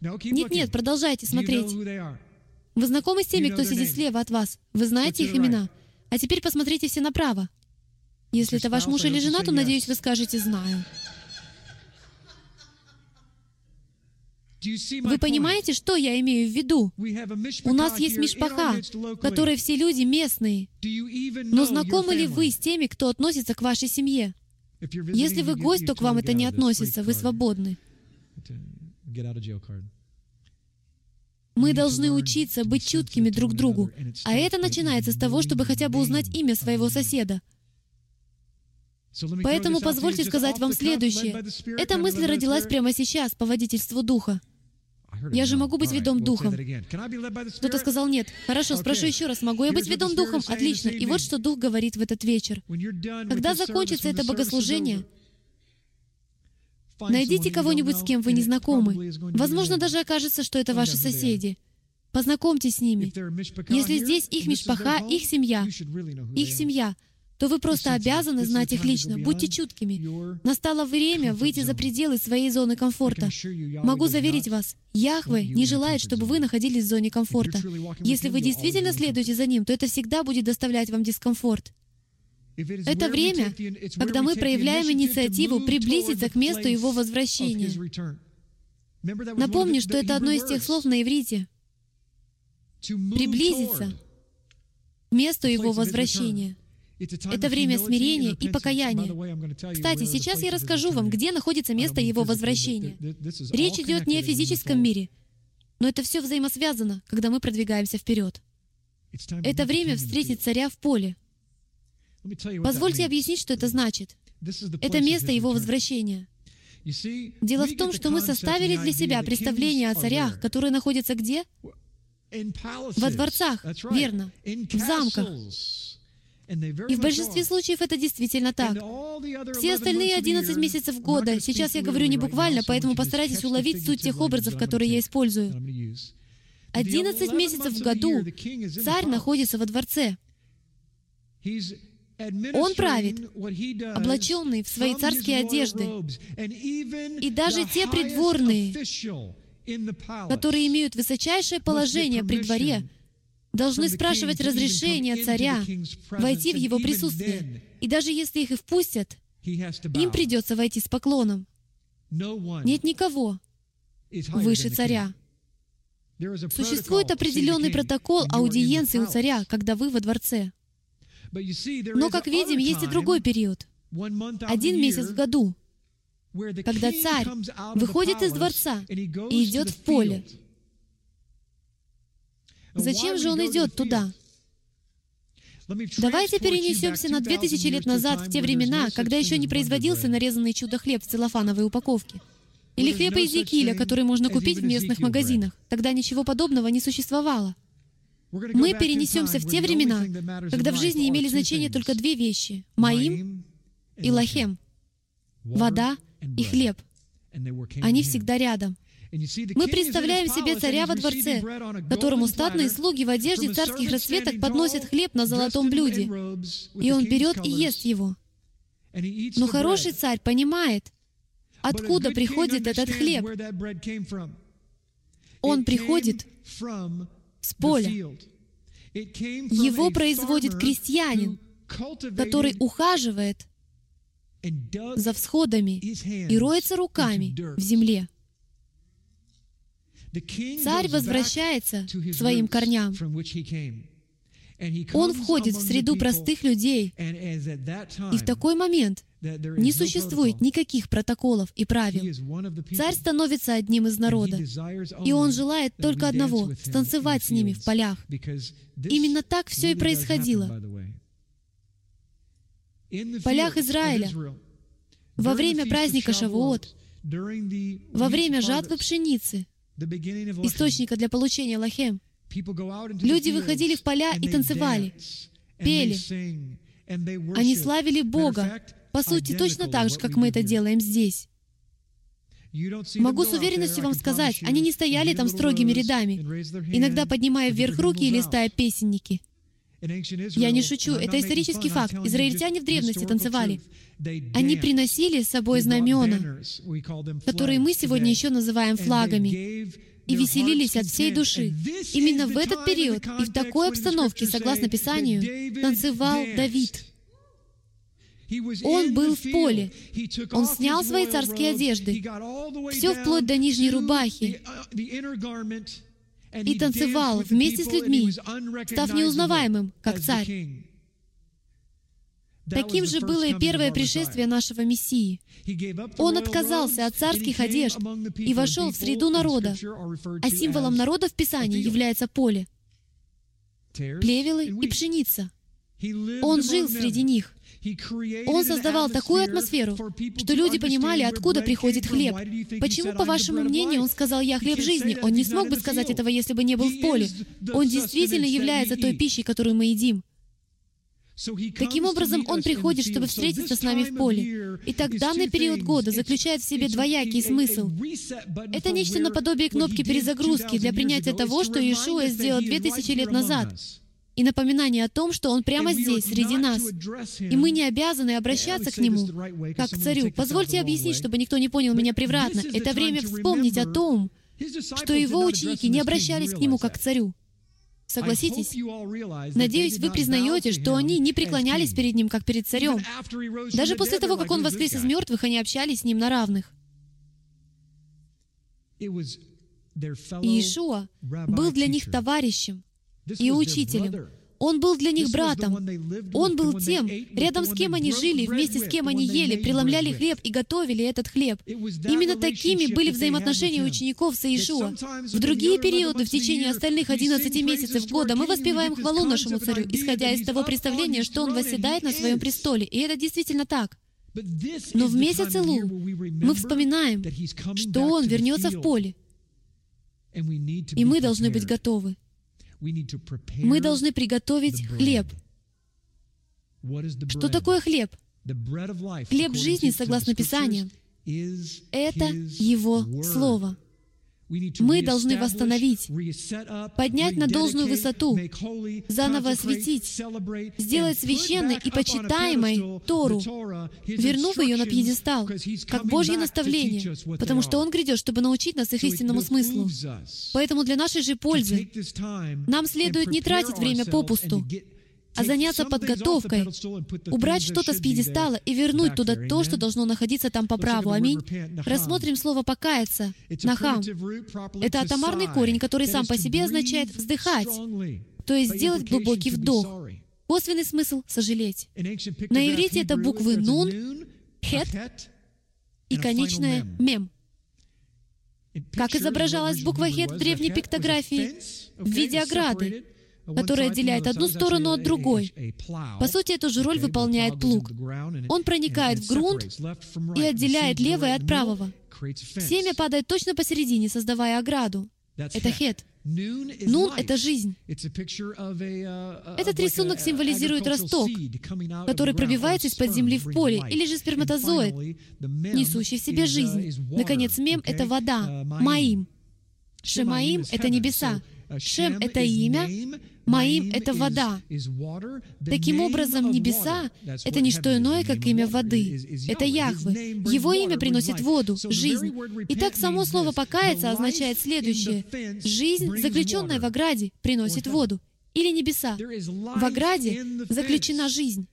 Нет-нет, продолжайте смотреть. Вы знакомы с теми, кто сидит слева от вас? Вы знаете их имена? А теперь посмотрите все направо. Если это ваш муж или жена, то, надеюсь, вы скажете «знаю». Вы понимаете, что я имею в виду? У нас есть мишпаха, которые все люди местные. Но знакомы ли вы с теми, кто относится к вашей семье? Если вы гость, то к вам это не относится, вы свободны. Мы должны учиться быть чуткими друг другу. А это начинается с того, чтобы хотя бы узнать имя своего соседа. Поэтому позвольте сказать вам следующее. Эта мысль родилась прямо сейчас по водительству Духа. Я же могу быть ведом Духом. Кто-то сказал нет. Хорошо, спрошу еще раз. Могу я быть ведом Духом? Отлично. И вот что Дух говорит в этот вечер. Когда закончится это богослужение, Найдите кого-нибудь, с кем вы не знакомы. Возможно, даже окажется, что это ваши соседи. Познакомьтесь с ними. Если здесь их мишпаха, их семья, их семья, то вы просто обязаны знать их лично. Будьте чуткими. Настало время выйти за пределы своей зоны комфорта. Могу заверить вас, Яхве не желает, чтобы вы находились в зоне комфорта. Если вы действительно следуете за Ним, то это всегда будет доставлять вам дискомфорт. Это время, когда мы проявляем инициативу приблизиться к месту Его возвращения. Напомню, что это одно из тех слов на иврите. Приблизиться к месту Его возвращения. Это время смирения и покаяния. Кстати, сейчас я расскажу вам, где находится место Его возвращения. Речь идет не о физическом мире, но это все взаимосвязано, когда мы продвигаемся вперед. Это время встретить царя в поле — Позвольте объяснить, что это значит. Это место его возвращения. Дело в том, что мы составили для себя представление о царях, которые находятся где? Во дворцах, верно, в замках. И в большинстве случаев это действительно так. Все остальные 11 месяцев года, сейчас я говорю не буквально, поэтому постарайтесь уловить суть тех образов, которые я использую. 11 месяцев в году царь находится во дворце. Он правит, облаченный в свои царские одежды. И даже те придворные, которые имеют высочайшее положение при дворе, должны спрашивать разрешения царя войти в его присутствие. И даже если их и впустят, им придется войти с поклоном. Нет никого выше царя. Существует определенный протокол аудиенции у царя, когда вы во дворце. Но, как видим, есть и другой период. Один месяц в году, когда царь выходит из дворца и идет в поле. Зачем же он идет туда? Давайте перенесемся на 2000 лет назад, в те времена, когда еще не производился нарезанный чудо-хлеб в целлофановой упаковке. Или хлеб из Екиля, который можно купить в местных магазинах. Тогда ничего подобного не существовало. Мы перенесемся в те времена, когда в жизни имели значение только две вещи — Маим и Лахем — вода и хлеб. Они всегда рядом. Мы представляем себе царя во дворце, которому статные слуги в одежде царских расцветок подносят хлеб на золотом блюде, и он берет и ест его. Но хороший царь понимает, откуда приходит этот хлеб. Он приходит с поля. Его производит крестьянин, который ухаживает за всходами и роется руками в земле. Царь возвращается к своим корням. Он входит в среду простых людей. И в такой момент не существует никаких протоколов и правил. Царь становится одним из народа, и он желает только одного — станцевать с ними в полях. Именно так все и происходило. В полях Израиля, во время праздника Шавуот, во время жатвы пшеницы, источника для получения лахем, люди выходили в поля и танцевали, пели. Они славили Бога, по сути, точно так же, как мы это делаем здесь. Могу с уверенностью вам сказать, они не стояли там строгими рядами, иногда поднимая вверх руки и листая песенники. Я не шучу, это исторический факт. Израильтяне в древности танцевали. Они приносили с собой знамена, которые мы сегодня еще называем флагами, и веселились от всей души. Именно в этот период и в такой обстановке, согласно Писанию, танцевал Давид. Он был в поле. Он снял свои царские одежды, все вплоть до нижней рубахи, и танцевал вместе с людьми, став неузнаваемым, как царь. Таким же было и первое пришествие нашего Мессии. Он отказался от царских одежд и вошел в среду народа, а символом народа в Писании является поле, плевелы и пшеница. Он жил среди них. Он создавал такую атмосферу, что люди понимали, откуда приходит хлеб. Почему, по вашему мнению, он сказал «Я хлеб жизни»? Он не смог бы сказать этого, если бы не был в поле. Он действительно является той пищей, которую мы едим. Таким образом, Он приходит, чтобы встретиться с нами в поле. Итак, данный период года заключает в себе двоякий смысл. Это нечто наподобие кнопки перезагрузки для принятия того, что Иешуа сделал 2000 лет назад и напоминание о том, что Он прямо здесь, среди нас. И мы не обязаны обращаться к Нему, как к Царю. Позвольте объяснить, чтобы никто не понял меня превратно. Это время вспомнить о том, что Его ученики не обращались к Нему как к Царю. Согласитесь? Надеюсь, вы признаете, что они не преклонялись перед Ним, как перед Царем. Даже после того, как Он воскрес из мертвых, они общались с Ним на равных. Иешуа был для них товарищем, и учителем. Он был для них братом. Он был тем, рядом с кем они жили, вместе с кем они ели, преломляли хлеб и готовили этот хлеб. Именно такими были взаимоотношения учеников с Иешуа. В другие периоды, в течение остальных 11 месяцев года, мы воспеваем хвалу нашему царю, исходя из того представления, что он восседает на своем престоле. И это действительно так. Но в месяц Илу мы вспоминаем, что он вернется в поле. И мы должны быть готовы. Мы должны приготовить хлеб. Что такое хлеб? Хлеб жизни, согласловно Писанию, это Его Слово мы должны восстановить, поднять на должную высоту, заново осветить, сделать священной и почитаемой Тору, вернув ее на пьедестал, как Божье наставление, потому что Он грядет, чтобы научить нас их истинному смыслу. Поэтому для нашей же пользы нам следует не тратить время попусту, а заняться подготовкой, убрать что-то с пьедестала и вернуть туда то, что должно находиться там по праву. Аминь. Рассмотрим слово «покаяться». Нахам. Это атомарный корень, который сам по себе означает «вздыхать», то есть сделать глубокий вдох. Косвенный смысл — сожалеть. На иврите это буквы «нун», «хет» и конечное «мем». Как изображалась буква «хет» в древней пиктографии? В виде ограды, которая отделяет одну сторону от другой. По сути, эту же роль выполняет плуг. Он проникает в грунт и отделяет левое от правого. Семя падает точно посередине, создавая ограду. Это хет. Нун — это жизнь. Uh, Этот рисунок символизирует росток, который пробивается из-под земли в поле, или же сперматозоид, несущий в себе жизнь. Наконец, мем — это вода, Uh, маим. Шемаим — это небеса. Шем — это имя, Маим — это вода. Таким образом, небеса — это не что иное, как имя воды. Это Яхве. Его имя приносит воду, жизнь. Итак, само слово «покаяться» означает следующее. Жизнь, заключенная в ограде, приносит воду. Или небеса. В ограде заключена жизнь.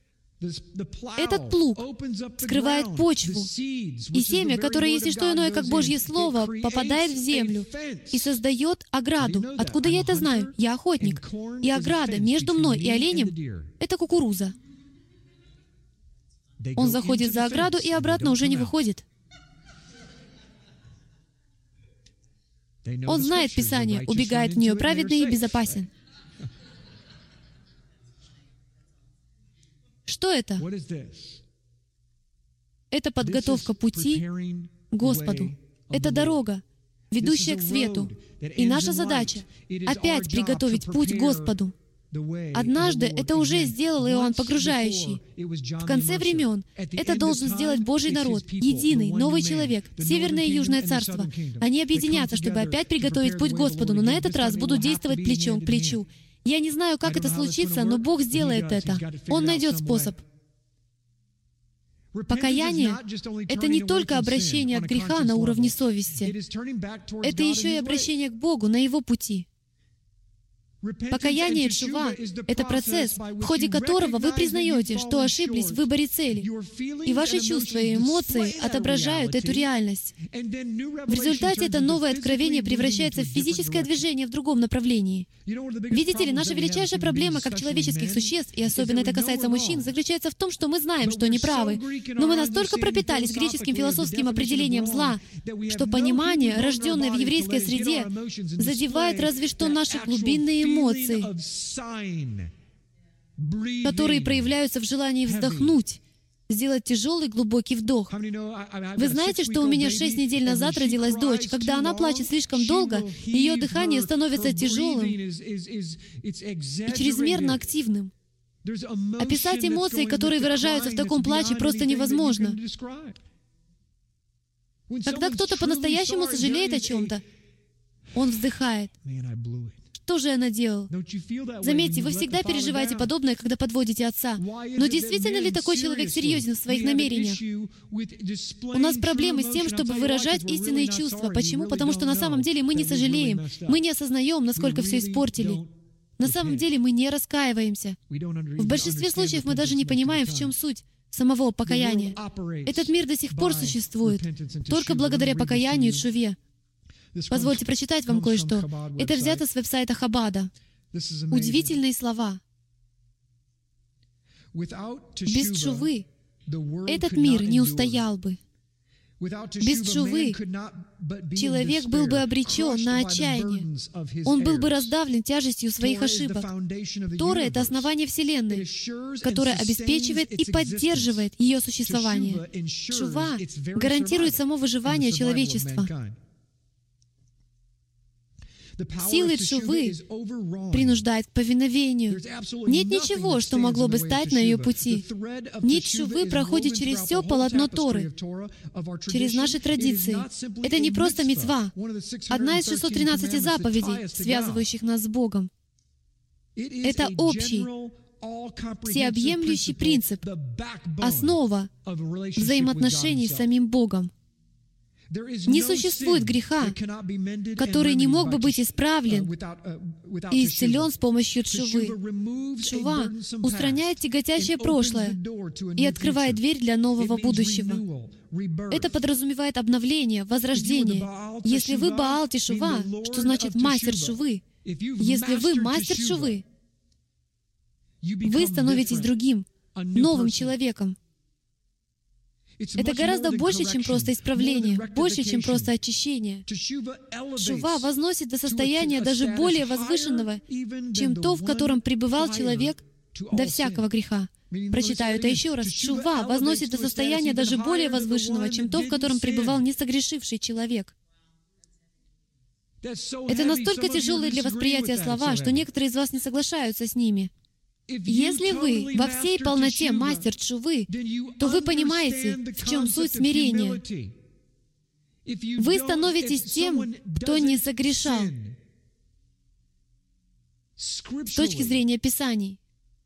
Этот плуг скрывает почву, и семя, которое не что иное, как Божье Слово, попадает в землю и создает ограду. Откуда я это знаю? Я охотник. И ограда между мной и оленем — это кукуруза. Он заходит за ограду и обратно уже не выходит. Он знает Писание, убегает в нее праведный и безопасен. Что это? Это подготовка пути к Господу. Это дорога, ведущая к свету. И наша задача — опять приготовить путь к Господу. Однажды это уже сделал Иоанн Погружающий. В конце времен это должен сделать Божий народ, единый, новый человек, Северное и Южное Царство. Они объединятся, чтобы опять приготовить путь Господу, но на этот раз будут действовать плечом к плечу. Я не знаю, как это случится, но Бог сделает это. Он найдет способ. Покаяние — это не только обращение от греха на уровне совести. Это еще и обращение к Богу на Его пути. Покаяние Чува — это процесс, в ходе которого вы признаете, что ошиблись в выборе цели, и ваши чувства и эмоции отображают эту реальность. В результате это новое откровение превращается в физическое движение в другом направлении. Видите ли, наша величайшая проблема как человеческих существ, и особенно это касается мужчин, заключается в том, что мы знаем, что они правы, но мы настолько пропитались греческим философским определением зла, что понимание, рожденное в еврейской среде, задевает разве что наши глубинные эмоции, которые проявляются в желании вздохнуть, сделать тяжелый глубокий вдох. Вы знаете, что у меня шесть недель назад родилась дочь. Когда она плачет слишком долго, ее дыхание становится тяжелым и чрезмерно активным. Описать эмоции, которые выражаются в таком плаче, просто невозможно. Когда кто-то по-настоящему сожалеет о чем-то, он вздыхает. Что же я наделал? Заметьте, вы всегда переживаете подобное, когда подводите отца. Но действительно ли такой человек серьезен в своих намерениях? У нас проблемы с тем, чтобы выражать истинные чувства. Почему? Потому что на самом деле мы не сожалеем, мы не осознаем, насколько все испортили. На самом деле мы не раскаиваемся. В большинстве случаев мы даже не понимаем, в чем суть самого покаяния. Этот мир до сих пор существует только благодаря покаянию и шуве. Позвольте прочитать вам кое-что. Это взято с веб-сайта Хабада. Удивительные слова. Без чувы этот мир не устоял бы. Без чувы человек был бы обречен на отчаяние. Он был бы раздавлен тяжестью своих ошибок. Тора — это основание Вселенной, которое обеспечивает и поддерживает ее существование. Чува гарантирует само выживание человечества. Силы Чувы принуждает к повиновению. Нет ничего, что могло бы стать на ее пути. Нить Чувы проходит через все полотно Торы, через наши традиции. Это не просто мецва, одна из 613 заповедей, связывающих нас с Богом. Это общий, всеобъемлющий принцип, основа взаимоотношений с самим Богом. Не существует греха, который не мог бы быть исправлен и исцелен с помощью чувы. Чува устраняет тяготящее прошлое и открывает дверь для нового будущего. Это подразумевает обновление, возрождение. Если вы Баал Тишува, что значит мастер Шувы? Если вы мастер Шувы, вы становитесь другим, новым человеком. Это гораздо больше, чем просто исправление, больше, чем просто очищение. Шува возносит до состояния даже более возвышенного, чем то, в котором пребывал человек до всякого греха. Прочитаю это еще раз. Шува возносит до состояния даже более возвышенного, чем то, в котором пребывал несогрешивший человек. Это настолько тяжелые для восприятия слова, что некоторые из вас не соглашаются с ними. Если вы во всей полноте мастер чувы, то вы понимаете, в чем суть смирения. Вы становитесь тем, кто не согрешал. С точки зрения Писаний.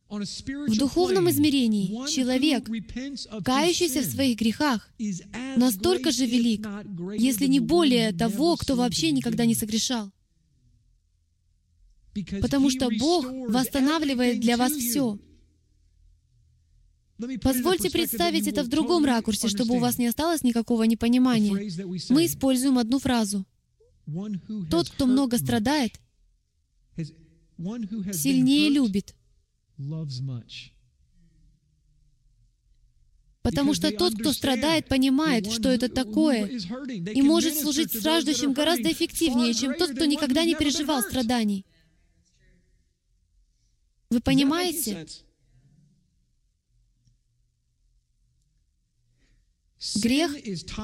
В духовном измерении человек, кающийся в своих грехах, настолько же велик, если не более того, кто вообще никогда не согрешал. Потому что Бог восстанавливает для вас все. Позвольте представить это в другом ракурсе, чтобы у вас не осталось никакого непонимания. Мы используем одну фразу. Тот, кто много страдает, сильнее любит. Потому что тот, кто страдает, понимает, что это такое, и может служить страждущим гораздо эффективнее, чем тот, кто никогда не переживал страданий. Вы понимаете? Грех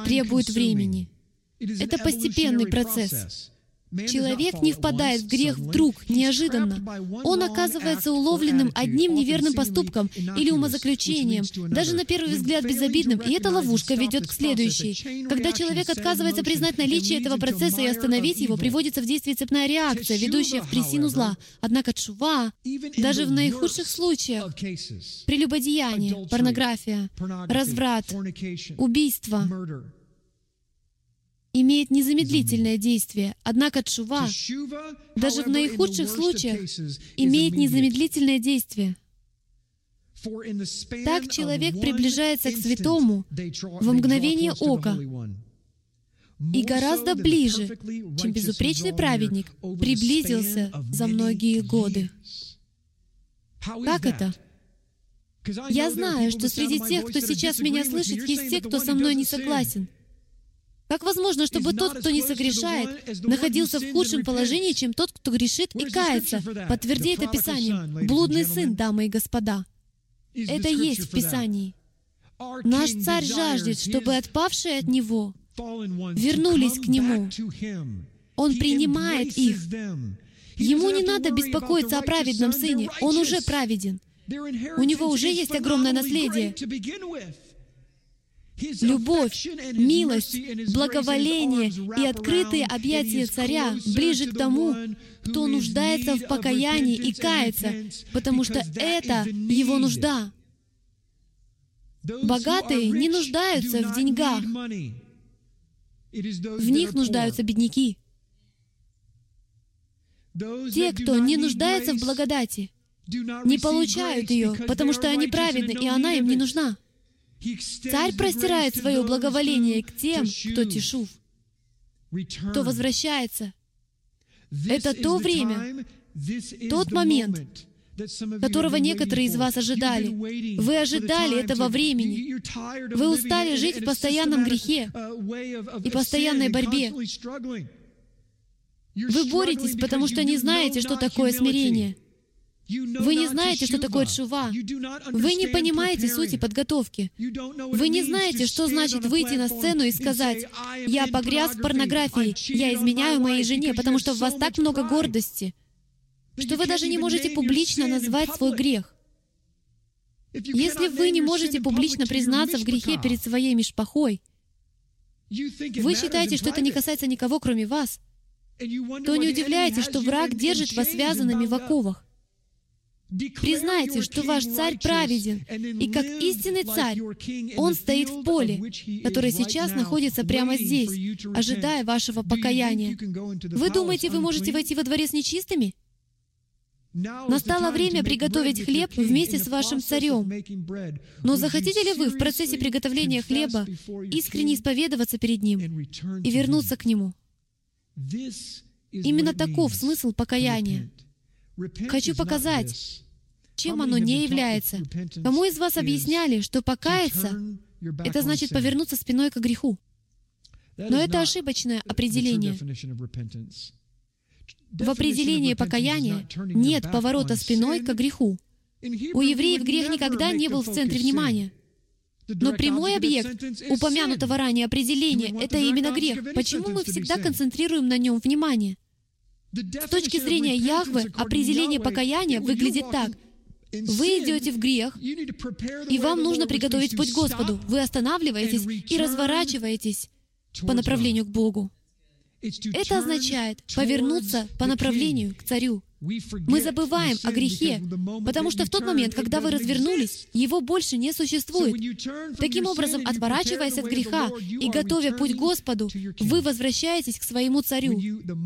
требует времени. Это постепенный процесс. Человек не впадает в грех вдруг, неожиданно. Он оказывается уловленным одним неверным поступком или умозаключением, даже на первый взгляд безобидным, и эта ловушка ведет к следующей. Когда человек отказывается признать наличие этого процесса и остановить его, приводится в действие цепная реакция, ведущая в трясину зла. Однако чува, даже в наихудших случаях, прелюбодеяние, порнография, разврат, убийство, имеет незамедлительное действие, однако чува, даже в наихудших случаях, имеет незамедлительное действие. Так человек приближается к святому во мгновение ока и гораздо ближе, чем безупречный праведник приблизился за многие годы. Как это? Я знаю, что среди тех, кто сейчас меня слышит, есть те, кто со мной не согласен. Как возможно, чтобы тот, кто не согрешает, находился в худшем положении, чем тот, кто грешит и кается? Подтверди это Писанием. Блудный сын, дамы и господа. Это есть в Писании. Наш царь жаждет, чтобы отпавшие от него вернулись к нему. Он принимает их. Ему не надо беспокоиться о праведном сыне. Он уже праведен. У него уже есть огромное наследие любовь, милость, благоволение и открытые объятия царя ближе к тому, кто нуждается в покаянии и кается, потому что это его нужда. Богатые не нуждаются в деньгах. В них нуждаются бедняки. Те, кто не нуждается в благодати, не получают ее, потому что они праведны, и она им не нужна. Царь простирает свое благоволение к тем, кто тишув, кто возвращается. Это то время, тот момент, которого некоторые из вас ожидали. Вы ожидали этого времени. Вы устали жить в постоянном грехе и постоянной борьбе. Вы боретесь, потому что не знаете, что такое смирение. Вы не знаете, что такое чува. Вы не понимаете сути подготовки. Вы не знаете, что значит выйти на сцену и сказать, «Я погряз в порнографии, я изменяю моей жене, потому что в вас так много гордости, что вы даже не можете публично назвать свой грех». Если вы не можете публично признаться в грехе перед своей мишпахой, вы считаете, что это не касается никого, кроме вас, то не удивляйтесь, что враг держит вас связанными в оковах. Признайте, что ваш царь праведен, и как истинный царь, он стоит в поле, которое сейчас находится прямо здесь, ожидая вашего покаяния. Вы думаете, вы можете войти во дворец нечистыми? Настало время приготовить хлеб вместе с вашим царем. Но захотите ли вы в процессе приготовления хлеба искренне исповедоваться перед ним и вернуться к нему? Именно таков смысл покаяния. Хочу показать, чем оно не является. Кому из вас объясняли, что покаяться — это значит повернуться спиной к греху? Но это ошибочное определение. В определении покаяния нет поворота спиной к греху. У евреев грех никогда не был в центре внимания. Но прямой объект упомянутого ранее определения — это именно грех. Почему мы всегда концентрируем на нем внимание? С точки зрения Яхвы, определение покаяния выглядит так. Вы идете в грех, и вам нужно приготовить путь Господу. Вы останавливаетесь и разворачиваетесь по направлению к Богу. Это означает повернуться по направлению к Царю. Мы забываем о грехе, потому что в тот момент, когда вы развернулись, его больше не существует. Таким образом, отворачиваясь от греха и готовя путь Господу, вы возвращаетесь к своему царю.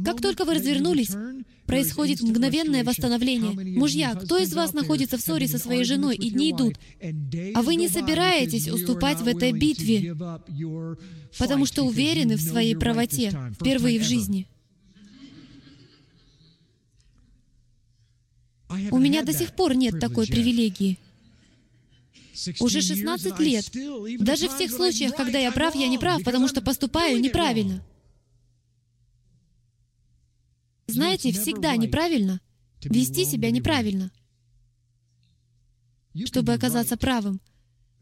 Как только вы развернулись, происходит мгновенное восстановление. Мужья, кто из вас находится в ссоре со своей женой, и дни идут, а вы не собираетесь уступать в этой битве, потому что уверены в своей правоте впервые в жизни? У меня до сих пор нет такой привилегии. Уже 16 лет. Даже в тех случаях, когда я прав, я не прав, потому что поступаю неправильно. Знаете, всегда неправильно вести себя неправильно, чтобы оказаться правым.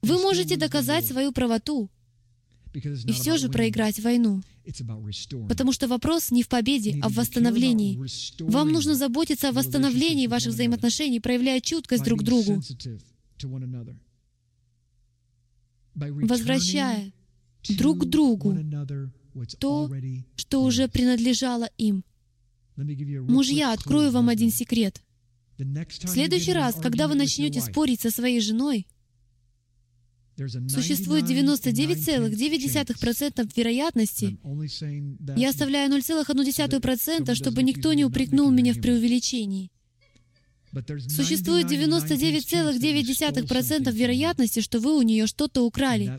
Вы можете доказать свою правоту и все же проиграть войну. Потому что вопрос не в победе, а в восстановлении. Вам нужно заботиться о восстановлении ваших взаимоотношений, проявляя чуткость друг к другу, возвращая друг к другу то, что уже принадлежало им. Мужья, открою вам один секрет. В следующий раз, когда вы начнете спорить со своей женой, Существует 99,9% вероятности. Я оставляю 0,1%, чтобы никто не упрекнул меня в преувеличении. Существует 99,9% вероятности, что вы у нее что-то украли.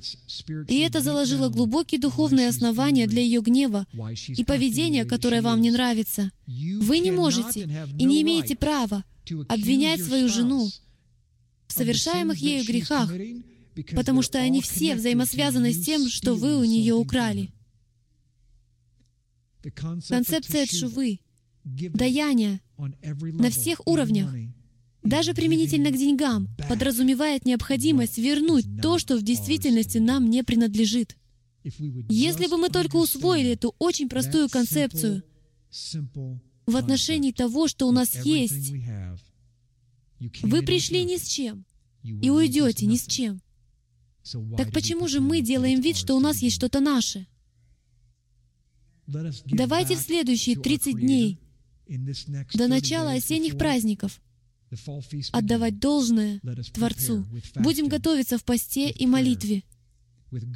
И это заложило глубокие духовные основания для ее гнева и поведения, которое вам не нравится. Вы не можете и не имеете права обвинять свою жену в совершаемых ею грехах, потому что они все взаимосвязаны с тем, что вы у нее украли. Концепция тшувы, даяния на всех уровнях, даже применительно к деньгам, подразумевает необходимость вернуть то, что в действительности нам не принадлежит. Если бы мы только усвоили эту очень простую концепцию в отношении того, что у нас есть, вы пришли ни с чем и уйдете ни с чем. Так почему же мы делаем вид, что у нас есть что-то наше? Давайте в следующие 30 дней, до начала осенних праздников, отдавать должное Творцу. Будем готовиться в посте и молитве,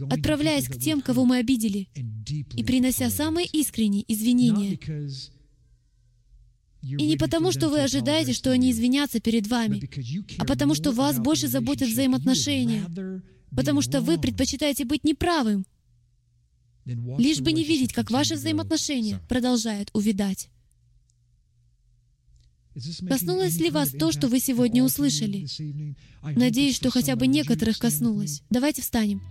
отправляясь к тем, кого мы обидели, и принося самые искренние извинения. И не потому, что вы ожидаете, что они извинятся перед вами, а потому что вас больше заботят взаимоотношения, потому что вы предпочитаете быть неправым, лишь бы не видеть, как ваши взаимоотношения продолжают увидать. Коснулось ли вас то, что вы сегодня услышали? Надеюсь, что хотя бы некоторых коснулось. Давайте встанем.